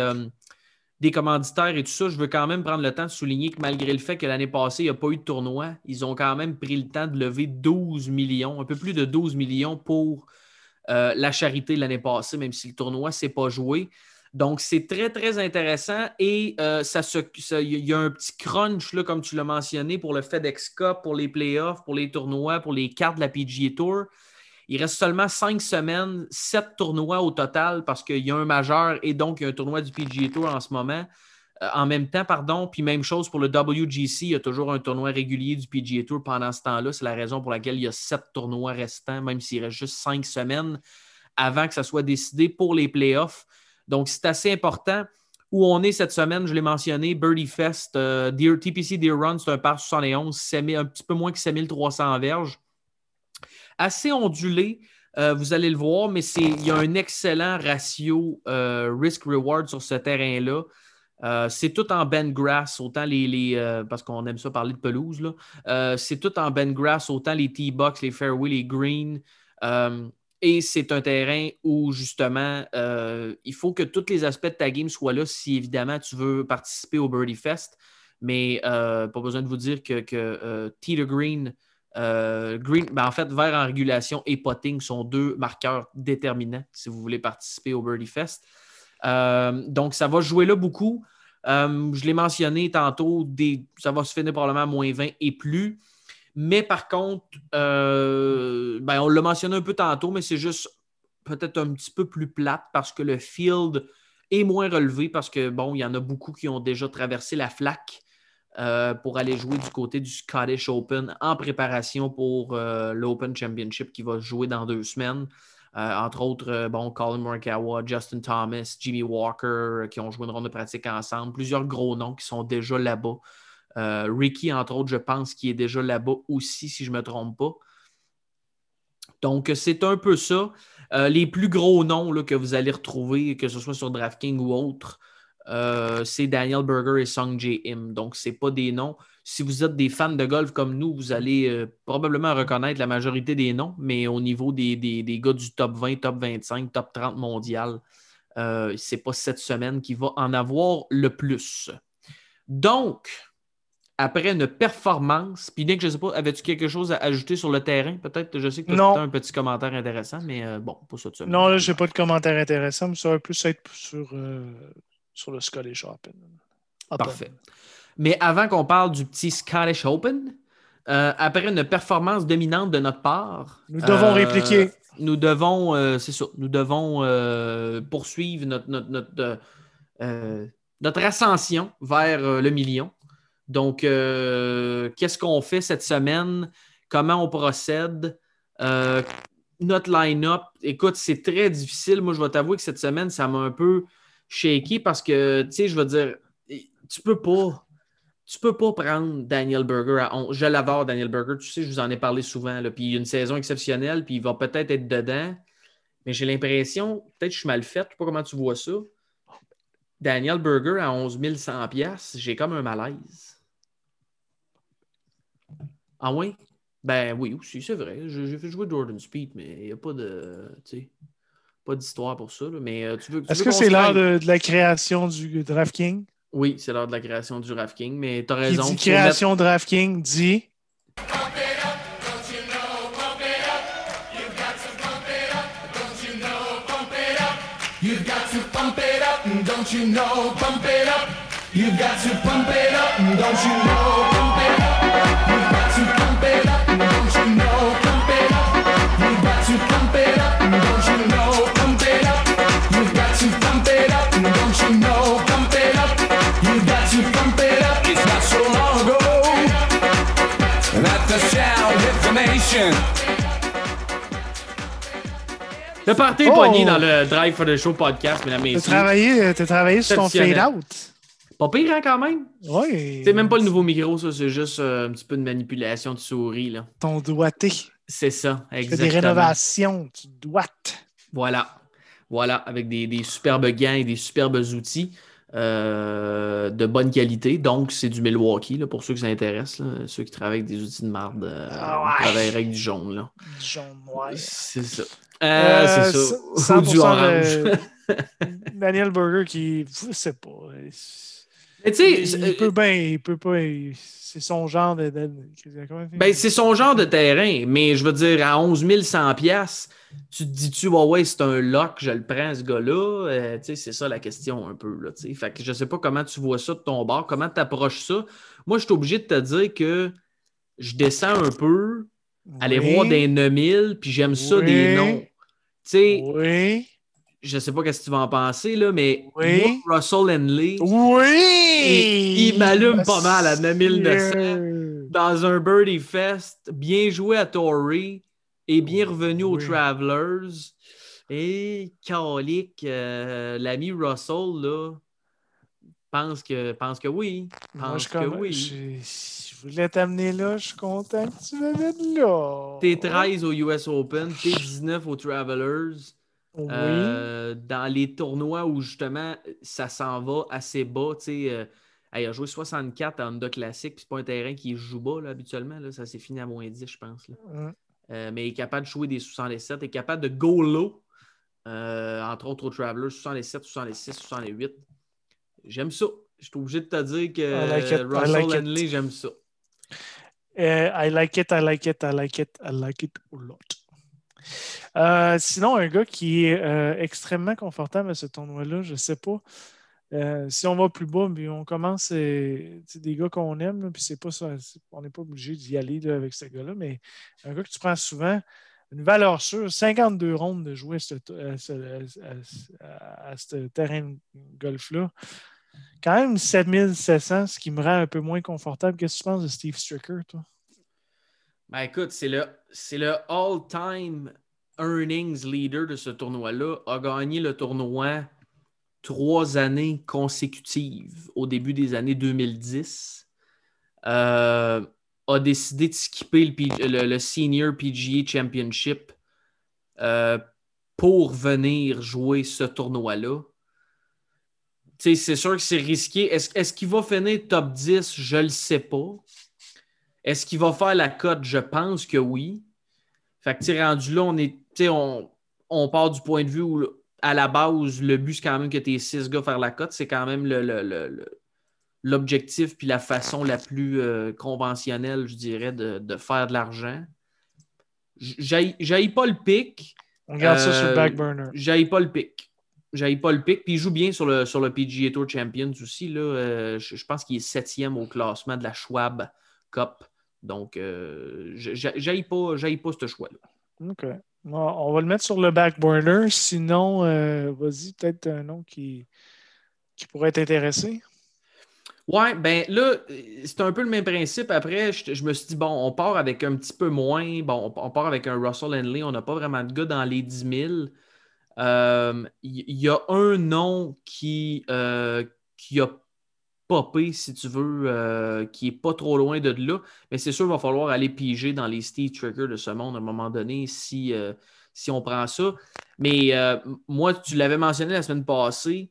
commanditaires et tout ça, je veux quand même prendre le temps de souligner que malgré le fait que l'année passée, il n'y a pas eu de tournoi, ils ont quand même pris le temps de lever 12 millions, un peu plus de 12 millions pour euh, la charité l'année passée, même si le tournoi ne s'est pas joué. Donc, c'est très, très intéressant et euh, ça il y a un petit crunch, comme tu l'as mentionné, pour le FedEx Cup, pour les playoffs, pour les tournois, pour les cartes de la PGA Tour. Il reste seulement cinq semaines, sept tournois au total parce qu'il y a un majeur et donc il y a un tournoi du PGA Tour en ce moment. Euh, en même temps, pardon, puis même chose pour le WGC, il y a toujours un tournoi régulier du PGA Tour pendant ce temps-là. C'est la raison pour laquelle il y a sept tournois restants, même s'il reste juste cinq semaines avant que ça soit décidé pour les playoffs. Donc, c'est assez important. Où on est cette semaine, je l'ai mentionné, Birdie Fest, euh, TPC Deer Run, c'est un par 71, un petit peu moins que 7300 verges assez ondulé. Euh, vous allez le voir, mais il y a un excellent ratio euh, risk-reward sur ce terrain-là. Euh, c'est tout en bend grass, autant les. parce qu'on aime ça parler de pelouse. c'est tout en bend grass, autant les tee box, les fairway, les greens. et c'est un terrain où, justement, il faut que tous les aspects de ta game soient là si, évidemment, tu veux participer au Birdie Fest. Mais pas besoin de vous dire que, que Green euh, green, ben, en fait, vert en régulation et potting sont deux marqueurs déterminants si vous voulez participer au Birdie Fest. Euh, donc, ça va jouer là beaucoup. Euh, je l'ai mentionné tantôt, ça va se finir probablement à moins 20 et plus. Mais par contre, ben, on l'a mentionné un peu tantôt, mais c'est juste peut-être un petit peu plus plate parce que le field est moins relevé parce que, bon, il y en a beaucoup qui ont déjà traversé la flaque. Euh, pour aller jouer du côté du Scottish Open en préparation pour euh, l'Open Championship qui va jouer dans deux semaines. Euh, entre autres, bon, Colin Morikawa, Justin Thomas, Jimmy Walker qui ont joué une ronde de pratique ensemble. Plusieurs gros noms qui sont déjà là-bas. Ricky, entre autres, je pense qu'il est déjà là-bas aussi, si je ne me trompe pas. Donc, c'est un peu ça. les plus gros noms là, que vous allez retrouver, que ce soit sur DraftKings ou autre, euh, c'est Daniel Berger et Song J. Im. Donc, ce pas des noms. Si vous êtes des fans de golf comme nous, vous allez euh, probablement reconnaître la majorité des noms, mais au niveau des, gars du top 20, top 25, top 30 mondial, euh, ce n'est pas cette semaine qui va en avoir le plus. Donc, après une performance, puis Nick, je ne sais pas, avais-tu quelque chose à ajouter sur le terrain? Peut-être, je sais que tu as un petit commentaire intéressant, mais bon, pas ça de semaine. Non, là, je n'ai pas de commentaire intéressant, mais ça va plus être sur sur le Scottish Open. Parfait. Mais avant qu'on parle du petit Scottish Open, euh, après une performance dominante de notre part, nous devons euh, répliquer. Nous devons, euh, c'est ça, nous devons poursuivre notre, notre, notre, ascension vers le million. Donc, qu'est-ce qu'on fait cette semaine? Comment on procède? notre line-up, écoute, c'est très difficile. Moi, je vais t'avouer que cette semaine, ça m'a un peu shaky parce que, tu sais, je veux dire, tu peux pas. Tu peux pas prendre Daniel Berger à 11. Je l'adore, Daniel Berger. Tu sais, je vous en ai parlé souvent. Là. Puis il a une saison exceptionnelle, puis il va peut-être être dedans. Mais j'ai l'impression, peut-être que je suis mal fait, je sais pas comment tu vois ça. Daniel Berger à 11 100 j'ai comme un malaise. Ah oui? Ben oui, aussi, c'est vrai. J'ai fait jouer Jordan Speed, mais il n'y a pas de. Pas d'histoire pour ça. Mais euh, tu veux. Est-ce que c'est l'heure de, la création du DraftKings? Oui, c'est l'heure de la création du DraftKings, mais tu as raison. Qui dit création mettre... DraftKings dit. You've got to pump it up, don't you know? Le party oh! pogné dans le Drive for the Show podcast, mesdames et messieurs. T'as travaillé, travaillé sur ton fade-out. Pas pire, hein, quand même? Oui. C'est même pas le nouveau micro, ça. C'est juste euh, un petit peu de manipulation de souris, là. Ton doigté. C'est ça, exactement. Fais des rénovations, tu doites. Voilà. Voilà, avec des, des superbes gants et des superbes outils. Euh, de bonne qualité. Donc, c'est du Milwaukee, là, pour ceux qui s'intéressent. Ceux qui travaillent avec des outils de marde, euh, ah travaillent avec du jaune. Là. Du jaune noir. C'est ça. Euh, c'est ça. Ou du orange. Daniel Burger qui. Je sais pas. Mais tu sais. Il, peut bien. Il peut pas. C'est son genre de. Ben, c'est son genre de terrain. Mais je veux dire, à 11 100 tu te dis-tu, ouais, c'est un lock, je le prends, ce gars-là? Euh, c'est ça la question un peu. Là, fait que je sais pas comment tu vois ça de ton bord, comment tu approches ça. Moi, je suis obligé de te dire que je descends un peu, aller voir des 9000, puis j'aime ça des noms. sais oui. Je sais pas ce que tu vas en penser, là, mais Russell Henley, oui. il, m'allume pas mal à 9900 dans un Birdie Fest, bien joué à Tory est bien revenu aux Travelers. Et Calic, euh, l'ami Russell, là, pense que, pense que oui. Pense que oui. Je, voulais t'amener là, je suis content que tu me mettes là. T'es 13 au US Open, t'es 19 aux Travelers. Oui. Euh, dans les tournois où justement ça s'en va assez bas, tu sais. Euh, il a joué 64 en Honda Classic, puis c'est pas un terrain qui joue bas là, habituellement. Là, ça s'est fini à moins 10, je pense. Là. Euh, mais il est capable de jouer des 67, il est capable de go low, euh, entre autres au Traveler, 67, 66, 68. J'aime ça. Je suis obligé de te dire que Russell Henley, j'aime ça. Uh, I like it, I like it, I like it, I like it a lot. Euh, sinon, un gars qui est extrêmement confortable à ce tournoi-là, je ne sais pas. Euh, si on va plus bas, puis on commence, c'est des gars qu'on aime, puis c'est pas ça, on n'est pas obligé d'y aller avec ce gars-là, mais un gars que tu prends souvent, une valeur sûre, 52 rondes de jouer à ce, terrain de golf-là. Quand même 7700, ce qui me rend un peu moins confortable. Qu'est-ce que tu penses de Steve Stricker, toi? Ben écoute, c'est le, le all-time earnings leader de ce tournoi-là. A gagné le tournoi trois années consécutives au début des années 2010, euh, a décidé de skipper le, Senior PGA Championship euh, pour venir jouer ce tournoi-là. C'est sûr que c'est risqué. Est-ce qu'il va finir top 10? Je ne le sais pas. Est-ce qu'il va faire la cote? Je pense que oui. Fait que, rendu là, on est, on, on part du point de vue où à la base, le but, c'est quand même que tes six gars faire la cote. C'est quand même l'objectif puis la façon la plus euh, conventionnelle, je dirais, de, faire de l'argent. J'aille pas le pic. On garde ça sur le euh, back burner. J'aille pas le pic. J'aille pas le pic. Puis il joue bien sur le, sur le PGA Tour Champions aussi. Là. Euh, je, pense qu'il est septième au classement de la Schwab Cup. Donc, j'aille pas, pas ce choix-là. OK. On va le mettre sur le back burner. Sinon, euh, vas-y, peut-être un nom qui, qui pourrait être intéressé. Ouais, ben là, c'est un peu le même principe. Après, je, me suis dit, bon, on part avec un petit peu moins. Bon, on, part avec un Russell Henley. On n'a pas vraiment de gars dans les 10 000. Il euh, y, a un nom qui, euh, qui a si tu veux, euh, qui est pas trop loin de là. Mais c'est sûr, il va falloir aller piger dans les Steve Trigger de ce monde à un moment donné si, euh, si on prend ça. Mais euh, moi, tu l'avais mentionné la semaine passée,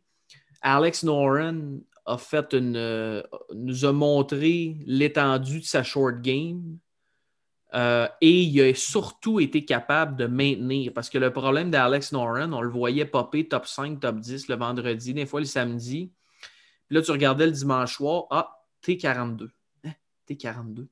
Alex Noren a fait une, nous a montré l'étendue de sa short game. Et il a surtout été capable de maintenir. Parce que le problème d'Alex Noren, on le voyait popper top 5, top 10 le vendredi, des fois le samedi. Puis là, tu regardais le dimanche soir, ah, T42. Hein? T42.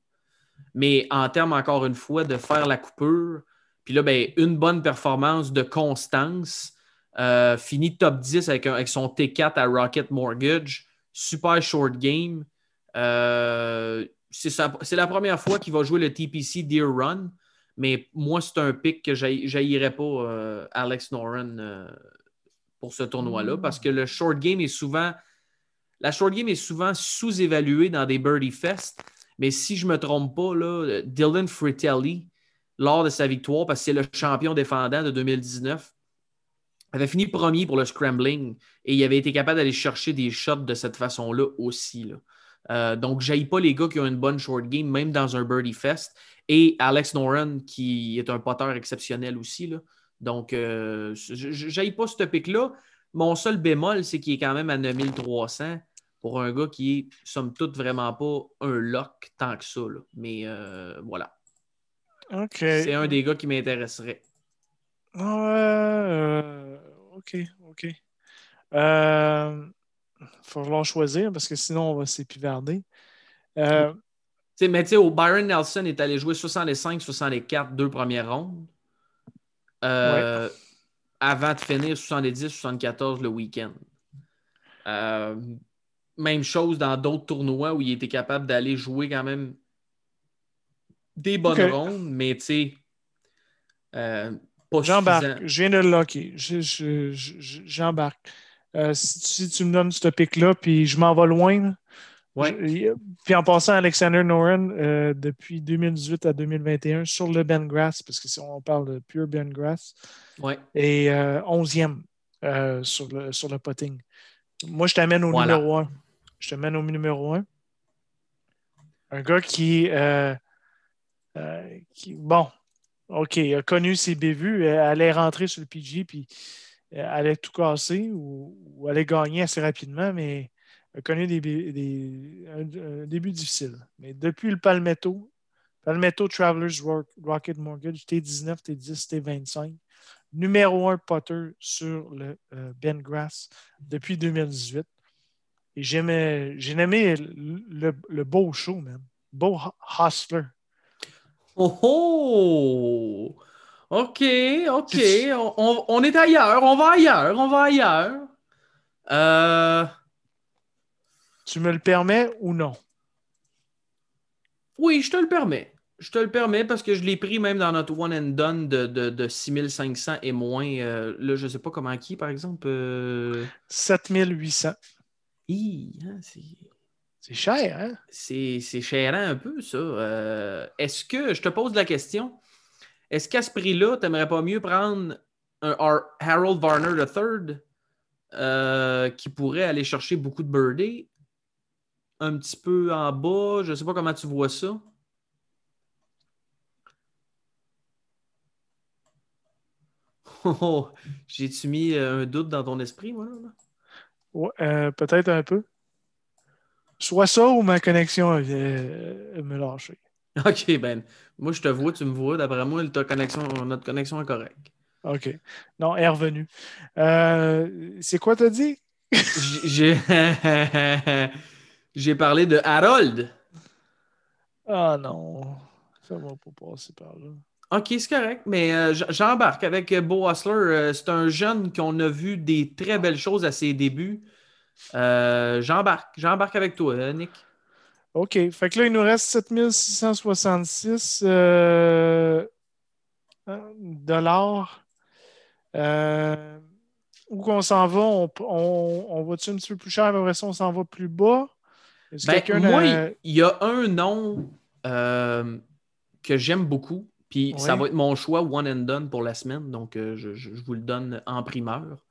Mais en termes, encore une fois, de faire la coupure, puis là, ben, une bonne performance de constance, euh, fini top 10 avec, avec, son T4 à Rocket Mortgage, super short game. Euh, c'est la première fois qu'il va jouer le TPC Deer Run, mais moi, c'est un pic que j'aillerais pas euh, Alex Noren pour ce tournoi-là parce que le short game est souvent. La short game est souvent sous-évaluée dans des Birdie Fest. Mais si je ne me trompe pas, Dylan Fritelli, lors de sa victoire, parce que c'est le champion défendant de 2019, avait fini premier pour le scrambling et il avait été capable d'aller chercher des shots de cette façon-là aussi. Euh, donc, je pas les gars qui ont une bonne short game, même dans un Birdie Fest. Et Alex Noren, qui est un poteur exceptionnel aussi. Donc, euh, je pas ce pic-là. Mon seul bémol, c'est qu'il est quand même à 9300 pour un gars qui est, somme toute, vraiment pas un lock tant que ça. Mais euh, voilà. C'est un des gars qui m'intéresserait. Euh, OK, OK. Euh, il va falloir choisir parce que sinon, on va s'épivarder. Euh, mais tu sais, Byron Nelson est allé jouer 65-64 deux premières rondes. Euh, avant de finir 70-74 le week-end. Même chose dans d'autres tournois où il était capable d'aller jouer quand même des bonnes rondes, mais tu sais, euh, pas J'embarque. Je viens de le locker. J'embarque. Euh, si, tu me donnes ce pic-là, puis je m'en vais loin. puis en passant, Alexander Noren, euh, depuis 2018 à 2021, sur le Ben Grass, parce que si on parle de pure Ben Grass, et 11e euh, sur, le, sur le potting. Moi, je t'amène au numéro 1. Je t'amène au numéro 1. Un gars qui, qui, bon, OK, a connu ses bévues, allait rentrer sur le PG, puis euh, allait tout casser ou, allait gagner assez rapidement, mais a connu des, un, début difficile. Mais depuis le Palmetto, Palmetto Travelers Rocket Mortgage, T19, T10, T25, numéro un Potter sur le euh, Ben Grass depuis 2018. Et j'ai aimé le, le, beau show, man. Beau hustler. Oh oh! OK, OK. On, est ailleurs. On va ailleurs. On va ailleurs. Euh, tu me le permets ou non? Oui, je te le permets. Je te le permets parce que je l'ai pris même dans notre one and done de, de, 6500 et moins. Euh, là, je ne sais pas comment qui, par exemple. 7800. Euh, hein, c'est cher, hein? C'est cher un peu, ça. Est-ce que, je te pose la question, est-ce qu'à ce prix-là, tu n'aimerais pas mieux prendre un Harold Varner III euh, qui pourrait aller chercher beaucoup de birdies? Un petit peu en bas? Je ne sais pas comment tu vois ça. Oh, J'ai-tu mis euh, un doute dans ton esprit, moi? Là? Euh, peut-être un peu. Soit ça ou ma connexion me lâcher. OK, ben, moi, je te vois, tu me vois. D'après moi, connexion, notre connexion est correcte. OK. Non, elle est revenue. Euh, c'est quoi, t'as dit? J'ai... J'ai parlé de Harold. Ah non, ça va pas passer par là. OK, c'est correct, mais euh, j'embarque avec Beau Hustler. Euh, c'est un jeune qu'on a vu des très belles choses à ses débuts. j'embarque. J'embarque avec toi, Nick. OK. Fait que là, il nous reste 7666 euh, dollars. Euh, où qu'on s'en va? On, on, va-tu un petit peu plus cher, après ça, on s'en va plus bas? Ben, moi, il y a un nom euh, que j'aime beaucoup, puis ça va être mon choix one and done pour la semaine, donc je, je, vous le donne en primeur.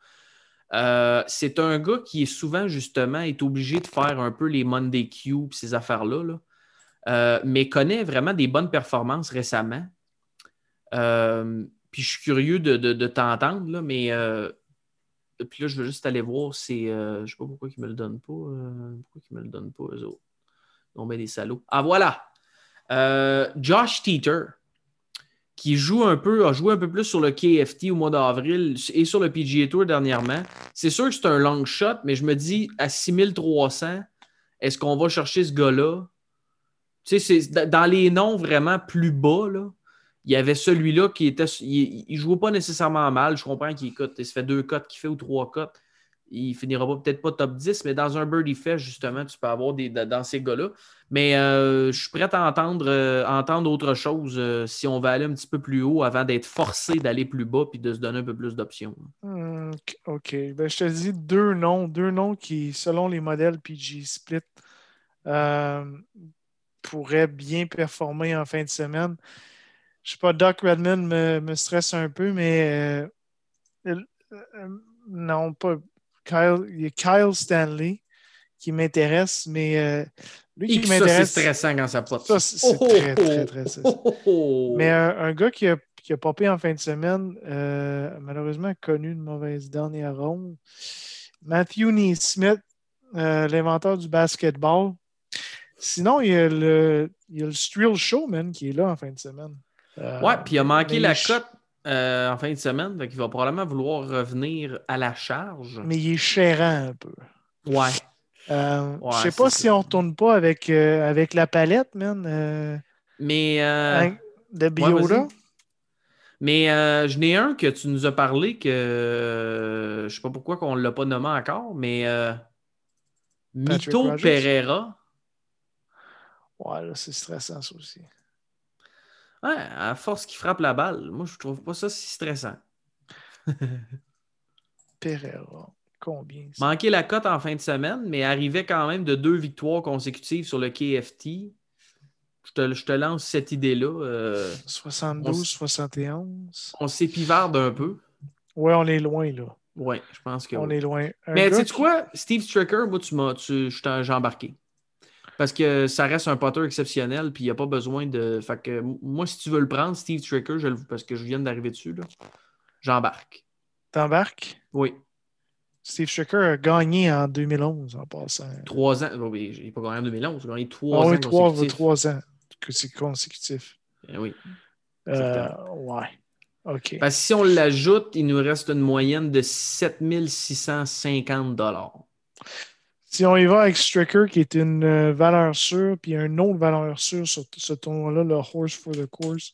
Euh, c'est un gars qui est souvent, justement, est obligé de faire un peu les Monday Q et ces affaires-là, euh, mais connaît vraiment des bonnes performances récemment. Euh, puis je suis curieux de, t'entendre, mais puis là, je veux juste aller voir. C'est, je ne sais pas pourquoi ils ne me le donnent pas. pourquoi ils ne me le donnent pas, eux autres? On met des salauds. Ah, voilà! Josh Teeter. Qui joue un peu, a joué un peu plus sur le KFT au mois d'avril et sur le PGA Tour dernièrement. C'est sûr que c'est un long shot, mais je me dis à 6300, est-ce qu'on va chercher ce gars-là? Tu sais, dans les noms vraiment plus bas, là, il y avait celui-là qui était. Il ne jouait pas nécessairement mal. Je comprends qu'il. Il se fait deux cotes qu'il fait ou trois cotes. Il finira peut-être pas top 10, mais dans un birdie fest, justement, tu peux avoir des, dans ces gars-là. Mais euh, je suis prêt à entendre, euh, entendre autre chose euh, si on va aller un petit peu plus haut avant d'être forcé d'aller plus bas puis de se donner un peu plus d'options. Hmm, OK. Ben, je te dis deux noms, deux noms qui, selon les modèles PG Split, pourraient bien performer en fin de semaine. Je sais pas, Doc Redmond me, stresse un peu, mais non, pas Kyle, il y a Kyle Stanley qui m'intéresse, mais euh, lui qui m'intéresse. c'est stressant quand ça pop. Ça, c'est oh, très, très, très, stressant. mais un, gars qui a, qui a popé en fin de semaine, euh, malheureusement connu une mauvaise dernière ronde, Matthew Neesmith, euh, l'inventeur du basketball. Sinon, il y a le, il y a le Strill Showman qui est là en fin de semaine. ouais, puis il a manqué la cote euh, en fin de semaine. Donc il va probablement vouloir revenir à la charge. Mais il est chérant un peu. Ouais. Euh, je sais pas si on ne retourne pas avec, euh, avec la palette, man. Mais. Hein, de Biota. mais je n'ai un que tu nous as parlé que je sais pas pourquoi qu'on ne l'a pas nommé encore, mais Mito Pereira. Ouais, là, c'est stressant ça aussi. Ouais, à force qu'il frappe la balle, moi, je trouve pas ça si stressant. Pereira, combien ça? Manqué la cote en fin de semaine, mais arrivait quand même de deux victoires consécutives sur le KFT. Je te, je te lance cette idée-là. 72, 71. On s'épivarde un peu. Ouais, on est loin, là. Ouais, je pense que. On est loin. mais tu sais quoi, Steve Stricker, moi, tu m'as, tu, j'ai embarqué. Parce que ça reste un potter exceptionnel, puis il n'y a pas besoin de. Fait que moi, si tu veux le prendre, Steve Tricker, je parce que je viens d'arriver dessus, j'embarque. T'embarques? Oui. Steve Stricker a gagné en 2011 en passant. Trois ans. Oui, il n'a pas gagné en 2011, il a gagné trois ah, ans. Oui, trois, trois ans que c'est consécutif. Eh oui. Euh, ouais. OK. Parce que si on l'ajoute, il nous reste une moyenne de 7650 si on y va avec Stricker, qui est une euh, valeur sûre, puis un autre valeur sûre sur ce tournoi-là, le Horse for the Course,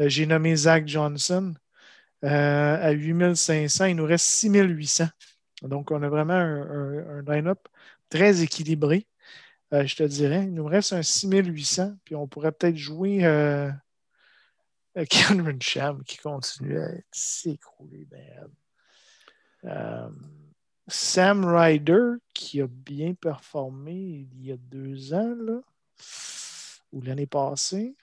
euh, j'ai nommé Zach Johnson. Euh, à 8500, il nous reste 6800. Donc, on a vraiment un, line-up très équilibré, je te dirais. Il nous reste un 6800, puis on pourrait peut-être jouer Cameron Sham qui continue à s'écrouler. Sam Ryder, qui a bien performé il y a deux ans, là, ou l'année passée.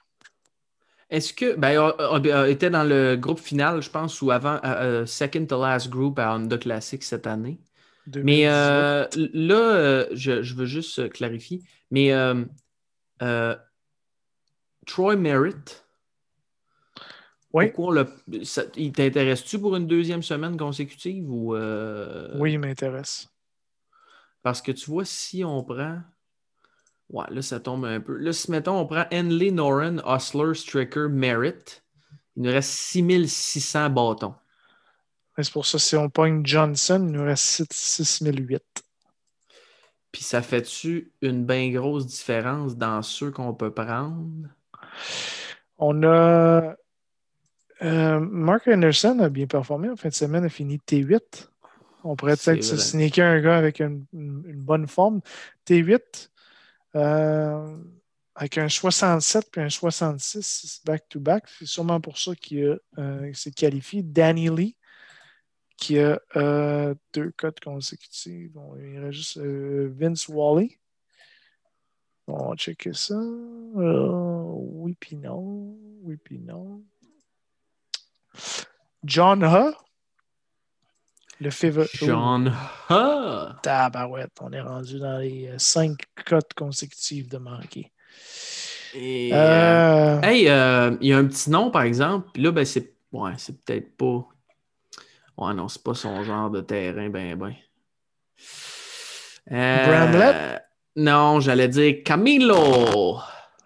Est-ce que. Ben, il était dans le groupe final, je pense, ou avant, euh, euh, second to last group à Honda Classic cette année. Mais euh, là, je, veux juste clarifier. Mais Troy Merritt, oui. il t'intéresse-tu pour une deuxième semaine consécutive ou. Euh, oui, il m'intéresse. Parce que tu vois, si on prend. Ouais, là, ça tombe un peu. Là, si mettons, on prend Henley, Noren, Osler, Stricker, Merritt, il nous reste 6600 bâtons. C'est pour ça, si on pogne Johnson, il nous reste 6008. Puis ça fait-tu une bien grosse différence dans ceux qu'on peut prendre? On a euh, Mark Anderson a bien performé en fin de semaine, a fini T8. On pourrait peut-être se sneaker un gars avec une, bonne forme. T8, euh, avec un 67 puis un 66 back-to-back. C'est sûrement pour ça qu'il euh, s'est qualifié. Danny Lee, qui a deux cotes consécutives. il reste juste Vince Wally. On va checker ça. oui, puis non. Oui, puis non. John Ha. Le favor... John Ha. Tabarouette, on est rendu dans les euh, cinq cotes consécutives de manquer. Et, euh... Hey, euh, il y a un petit nom, par exemple. Puis là, ben, c'est ouais, peut-être pas. Ouais, non, c'est pas son genre de terrain, ben, ben. Euh, Bramlett? Non, j'allais dire Camilo.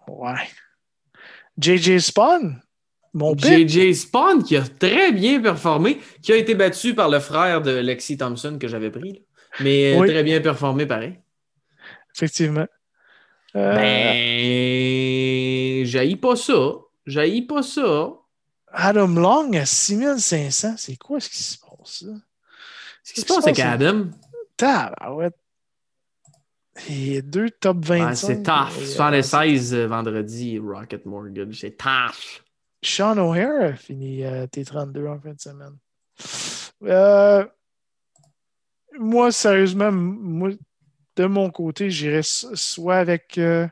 Ouais. JJ Spawn? Mon JJ Spawn qui a très bien performé, qui a été battu par le frère de Lexi Thompson que j'avais pris. Mais très bien performé pareil. Effectivement. Euh... Ben, j'haïs pas ça. J'haïs pas ça. Adam Long à 6500, c'est quoi ce qui se passe là? Ce qui se passe avec Adam? ouais. Et deux top 25. c'est tough. 76 euh, vendredi, Rocket Mortgage. C'est tough. Sean O'Hare a fini euh, T32 en fin de semaine. Euh, moi, sérieusement, de mon côté, j'irais soit avec. Euh,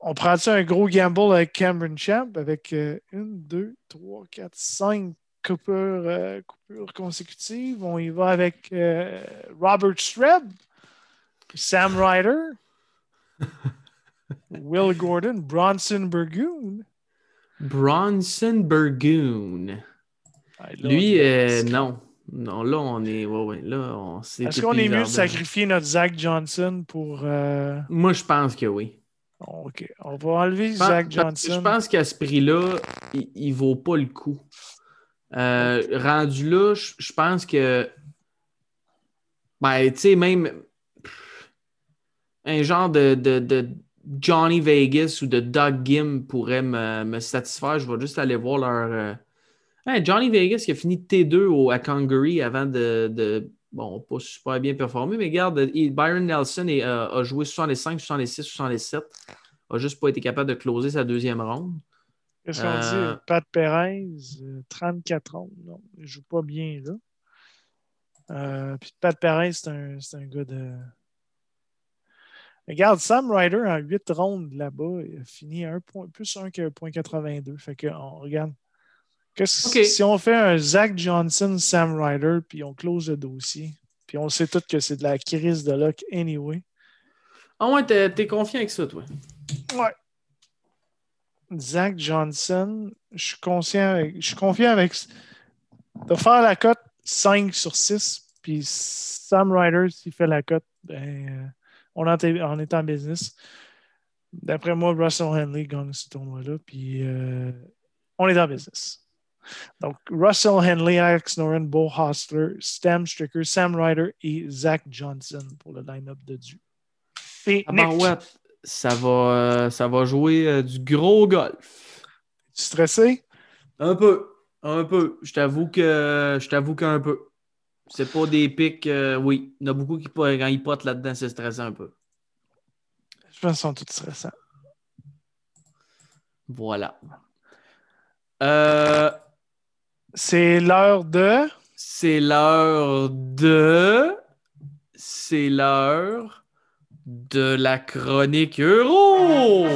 on prend ça un gros gamble avec Cameron Champ avec une, deux, trois, quatre, cinq coupures, coupures, consécutives? On y va avec Robert Streb, Sam Ryder. Will Gordon, Bronson Burgoon. Bronson Burgoon. Lui, euh, non. Non, là, on est. Ouais, ouais, là, on Est-ce qu'on est mieux de sacrifier notre Zach Johnson pour. Euh, Moi, je pense que oui. OK. On va enlever Zach Johnson. Je pense qu'à ce prix-là, il ne vaut pas le coup. Euh, rendu là, je pense que. Ben, tu sais, même. Un genre de, de, de Johnny Vegas ou de Doug Gim pourrait me, satisfaire. Je vais juste aller voir leur. Euh, Johnny Vegas qui a fini T2 au, à Congaree avant de, Bon, pas super bien performé, mais regarde, Byron Nelson euh, a joué 65, 66, 67. A juste pas été capable de closer sa deuxième ronde. Qu'est-ce qu'on dit? Euh, Pat Perez, 34 rondes. Non, il joue pas bien là. puis Pat Perez, c'est un, un gars de. Regarde, Sam Ryder en 8 rondes là-bas, il a fini un point, plus 1 que 1.82. Fait que on regarde. Si on fait un Zach Johnson, Sam Ryder, puis on close le dossier, puis on sait tout que c'est de la crise de luck anyway. Ah ouais, t'es, confiant avec ça, toi? Ouais. Zach Johnson, je suis conscient avec, je suis confiant avec de faire la cote 5 sur 6, puis Sam Ryder, s'il fait la cote, ben. On, est en business. D'après moi, Russell Henley gagne ce tournoi-là, puis euh, on est en business. Donc, Russell Henley, Alex Noren, Bo Hostler, Stam Stricker, Sam Ryder et Zach Johnson pour le line-up de Du. Ah ben ouais, ça va, ça va jouer euh, du gros golf. Tu stressé? Un peu. Un peu. Je t'avoue que je t'avoue qu'un peu. C'est pas des pics, euh, oui. Il y en a beaucoup qui, quand ils potent là-dedans, c'est stressant un peu. Je pense qu'ils sont tous stressants. Voilà. Euh, c'est l'heure de? C'est l'heure de. C'est l'heure de la chronique euro.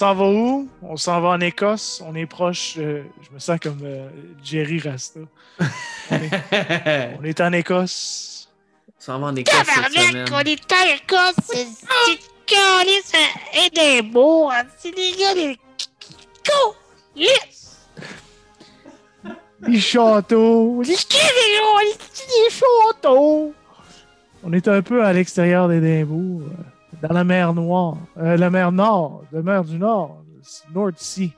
S'en va où? On s'en va en Écosse. On est proche. Euh, je me sens comme euh, Jerry Rasta. On est, en Écosse. On s'en va en Écosse cette semaine. On est en Écosse. C'est calice à Édimbourg. C'est des gars des... Yes! Les châteaux. Les les châteaux. On est un peu à l'extérieur d'Édimbourg dans la mer Noire, euh, la mer Nord, la mer du Nord, North Sea.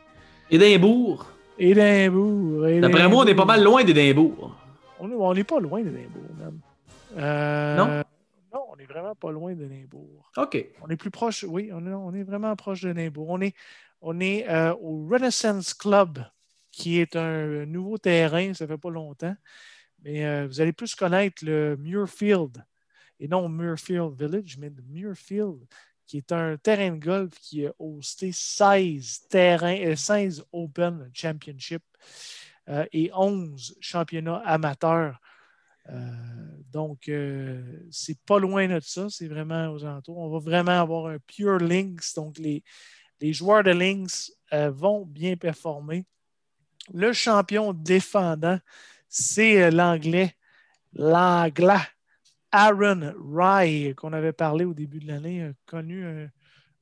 Édimbourg. Édimbourg. D'après moi, on est pas mal loin d'Édimbourg. On n'est pas loin d'Édimbourg, même. Euh, non? Non, on est vraiment pas loin d'Édimbourg. OK. On est plus proche, oui, on est, on est vraiment proche d'Édimbourg. On est, on est euh, au Renaissance Club, qui est un nouveau terrain, ça fait pas longtemps. Mais vous allez plus connaître le Muirfield et non Muirfield Village, mais Muirfield, qui est un terrain de golf qui a hosté 16 terrains, 16 euh, Open Championship euh, et 11 championnats amateurs. Euh, donc, c'est pas loin de ça, c'est vraiment aux alentours. On va vraiment avoir un pure links, donc les, les joueurs de links vont bien performer. Le champion défendant, c'est euh, l'anglais, l'anglais Aaron Rye, qu'on avait parlé au début de l'année, a connu un,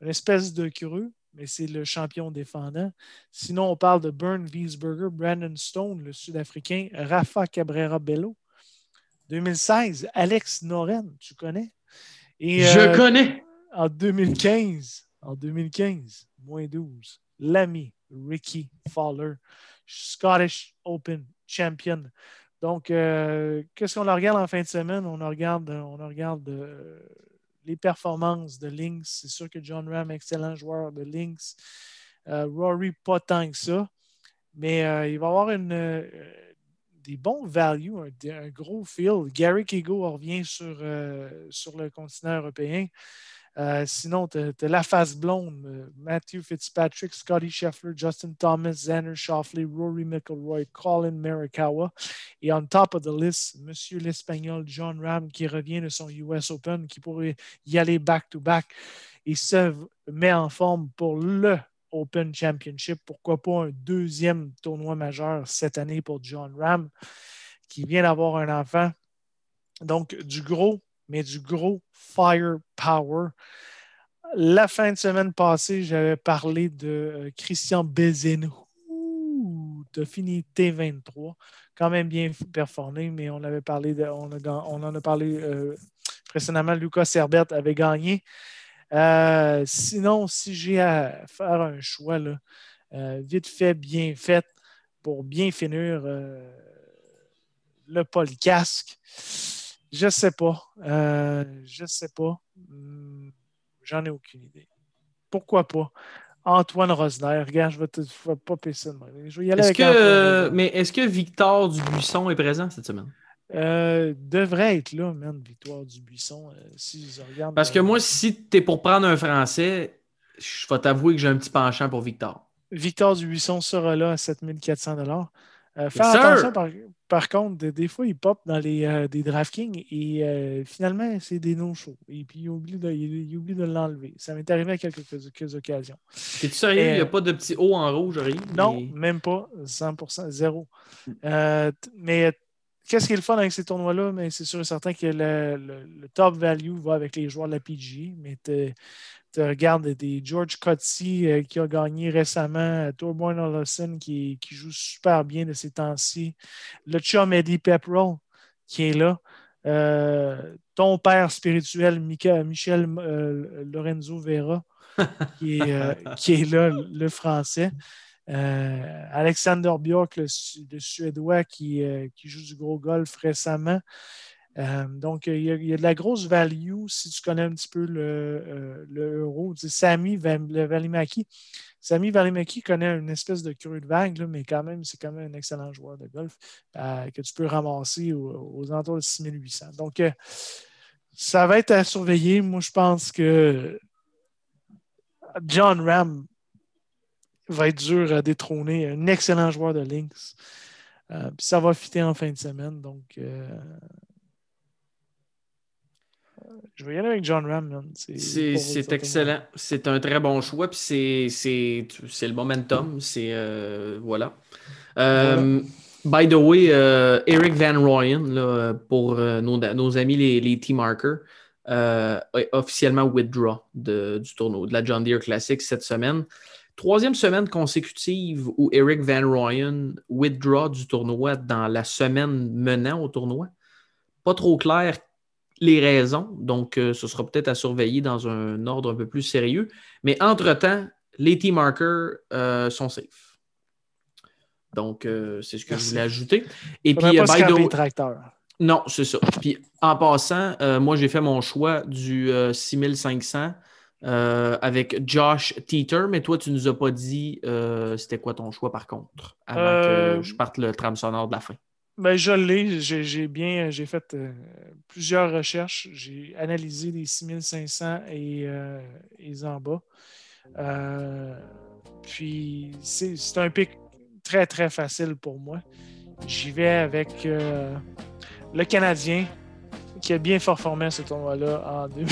une espèce de creux, mais c'est le champion défendant. Sinon, on parle de Bern Wiesberger, Brandon Stone, le Sud-Africain, Rafa Cabrera Bello. 2016, Alex Noren, tu connais? Et, Je euh, connais. en 2015, en 2015, moins 12, l'ami Ricky Fowler, Scottish Open Champion. Donc, euh, qu'est-ce qu'on regarde en fin de semaine? On regarde, on regarde euh, les performances de Lynx. C'est sûr que John Ram, excellent joueur de Lynx. Euh, Rory, pas tant que ça. Mais euh, il va avoir euh, des bons values, un, gros field. Gary Kigo revient sur, euh, sur le continent européen. Euh, sinon, tu as, la face blonde, euh, Matthew Fitzpatrick, Scotty Scheffler, Justin Thomas, Xander Shoffley, Rory McIlroy, Colin Merikawa. Et on top of the list, Monsieur l'Espagnol John Ram qui revient de son US Open, qui pourrait y aller back-to-back et se met en forme pour le Open Championship. Pourquoi pas un deuxième tournoi majeur cette année pour John Ram, qui vient d'avoir un enfant. Donc, du gros, mais du gros firepower. La fin de semaine passée, j'avais parlé de euh, Christian Bézeno. Tu as fini T23. Quand même bien performé, mais on avait parlé de, on, en a parlé euh, précédemment. Lucas Serbert avait gagné. Euh, sinon, si j'ai à faire un choix, vite fait, bien fait, pour bien finir le podcast, je ne sais pas. Euh, je ne sais pas. Hum, J'en ai aucune idée. Pourquoi pas? Antoine Rosner. Regarde, je vais te je vais de même. Je vais y aller Est-ce avec que, Antoine euh, mais est-ce que Victor Dubuisson est présent cette semaine? Euh, devrait être là, man, Victoire du Buisson. euh, si je regarde, Parce que moi, si tu es pour prendre un Français, je vais t'avouer que j'ai un petit penchant pour Victor. Victor Dubuisson sera là à 7400 dollars. Euh, faire attention, par, par contre, des, des fois, il pop dans les euh, des DraftKings et euh, finalement, c'est des no-shows. Et puis, il oublie de, de l'enlever. Ça m'est arrivé à quelques, quelques occasions. T'es-tu sérieux? Il n'y a Euh, pas de petit O en rouge, rien? Non, Mais- même pas. 100%, zéro. T- mais qu'est-ce qui est le fun avec ces tournois-là? Mais c'est sûr et certain que le, le- le top value va avec les joueurs de la PGA. Mais tu regardes des George Coetzee euh, qui a gagné récemment, euh, Torbjörn Olofsson qui, qui joue super bien de ces temps-ci, le chum Eddie Pepperell qui est là. Euh, ton père spirituel, Michel euh, Lorenzo Vera, qui est, qui est là, le français. Euh, Alexander Björk, le, Su- le Suédois qui, euh, qui joue du gros golf récemment. Euh, donc, il y, a, de la grosse value si tu connais un petit peu le, euro. Sami Valimaki. Sami Valimaki connaît une espèce de creux de vague, mais quand même, c'est quand même un excellent joueur de golf que tu peux ramasser aux, aux alentours de 6800. Donc, ça va être à surveiller. Moi, je pense que John Ram va être dur à détrôner. Un excellent joueur de Lynx. Euh, puis ça va fitter en fin de semaine. Donc, euh, je vais y aller avec John Ram. C'est excellent. C'est un très bon choix. Puis c'est- le momentum. C'est. euh, voilà. By the way, Eric Van Royen, là, pour nos, nos amis les, les T-Markers, est officiellement withdraw de- du tournoi, de la John Deere Classic cette semaine. Troisième semaine consécutive où Eric Van Royen withdraw du tournoi dans la semaine menant au tournoi. Pas trop clair les raisons, donc euh, ce sera peut-être à surveiller dans un ordre un peu plus sérieux. Mais entre-temps, les T-markers euh, sont safe. Donc, euh, c'est ce que Merci. je voulais ajouter. Et puis, pas by the tracteurs. non, c'est ça. Puis en passant, moi j'ai fait mon choix du euh, 6500 euh, avec Josh Teeter, mais toi tu nous as pas dit euh, c'était quoi ton choix par contre, avant Euh, que je parte le trame sonore de la fin? Ben, je l'ai. J'ai bien, j'ai fait euh, plusieurs recherches. J'ai analysé les 6500 et, euh, et Zamba. Euh, puis, c'est un pic très, très facile pour moi. J'y vais avec euh, le Canadien qui a bien performé à ce tournoi-là en 2000.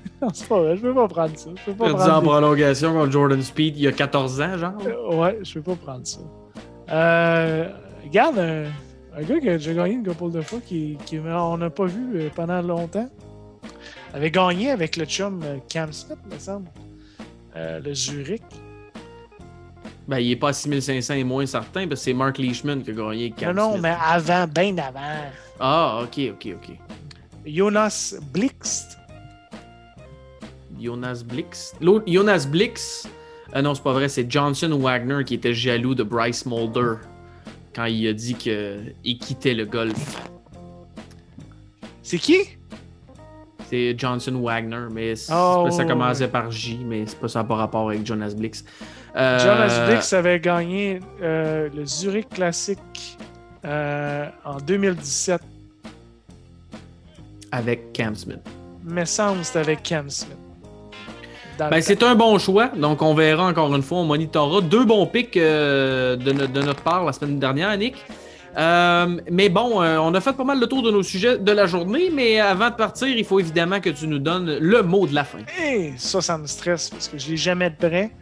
non, c'est pas vrai. Je peux pas prendre ça. Je peux pas Perdu en des- prolongation contre Jordan Speed il y a 14 ans, genre? Euh, Ouais, je peux pas prendre ça. Euh, regarde, un, un gars qui a déjà gagné une couple de fois, qui, qui on n'a pas vu euh, pendant longtemps, avait gagné avec le chum Cam Smith, me semble. Euh, le Zurich. Ben, il est pas à 6500 et moins certain, parce que c'est Mark Leishman qui a gagné Cam non, non, Smith. mais avant, bien avant. Ah, ok, ok, ok. Jonas Blixt. Jonas Blix. L'autre, Jonas Blix. euh, non, c'est pas vrai, c'est Johnson Wagner qui était jaloux de Bryce Mulder quand il a dit qu'il quittait le golf. C'est qui? C'est Johnson Wagner, mais Oh, ça commençait par J, mais c'est pas ça par rapport avec Jonas Blix. Euh, Jonas Blix avait gagné euh, le Zurich Classic euh, en 2017. Avec Cam Smith. Me semble c'était avec Cam Smith. Ben, c'est un bon choix, donc on verra encore une fois, on monitorera. Deux bons picks euh, de, no- de notre part la semaine dernière, Nick. Euh, mais bon, euh, on a fait pas mal le tour de nos sujets de la journée, mais avant de partir, il faut évidemment que tu nous donnes le mot de la fin. Hey, ça, ça me stresse parce que je l'ai jamais de près.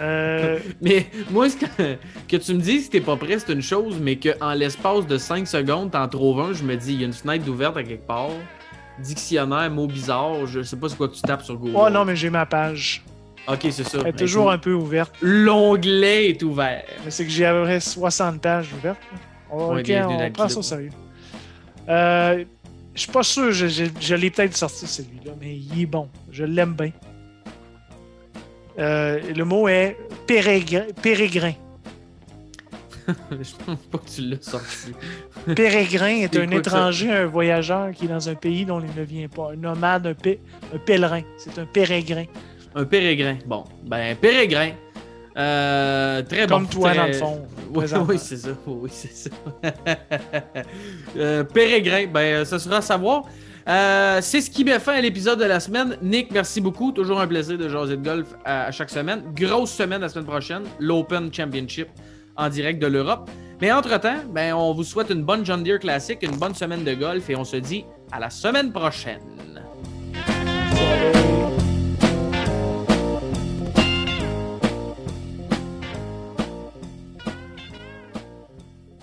Euh, Mais moi, que, que tu me dises que t'es pas prêt, c'est une chose, mais qu'en l'espace de 5 secondes, t'en trouves un, je me dis, il y a une fenêtre ouverte à quelque part. Dictionnaire, mots bizarres, je sais pas c'est quoi que tu tapes sur Google. oh non, mais j'ai ma page. Ok, c'est ça. Elle est toujours un peu ouverte. L'onglet est ouvert. Mais c'est que j'ai à peu près 60 pages ouvertes. Oh, Ouais, ok, on prend ça au sérieux. Euh, je suis pas sûr, je, je- je l'ai peut-être sorti celui-là, mais il est bon. Je l'aime bien. Euh, le mot est pérégrin. Pérégrin, je pense pas que tu l'as sorti. Pérégrin est un ça- étranger, un voyageur qui est dans un pays dont il ne vient pas. Un nomade, un, pé- un pèlerin. C'est un pérégrin. Un pérégrin. Bon, ben, pérégrin. Euh, très Comme bon. toi, Très- dans le fond. Oui, c'est ça. Oui, c'est ça. Euh, pérégrin, ben, ça sera à savoir. Euh, c'est ce qui met fin à l'épisode de la semaine. Nick, merci beaucoup. Toujours un plaisir de jaser de golf à, à chaque semaine. Grosse semaine la semaine prochaine. L'Open Championship en direct de l'Europe. Mais entre-temps, ben, on vous souhaite une bonne John Deere Classic, une bonne semaine de golf et on se dit à la semaine prochaine.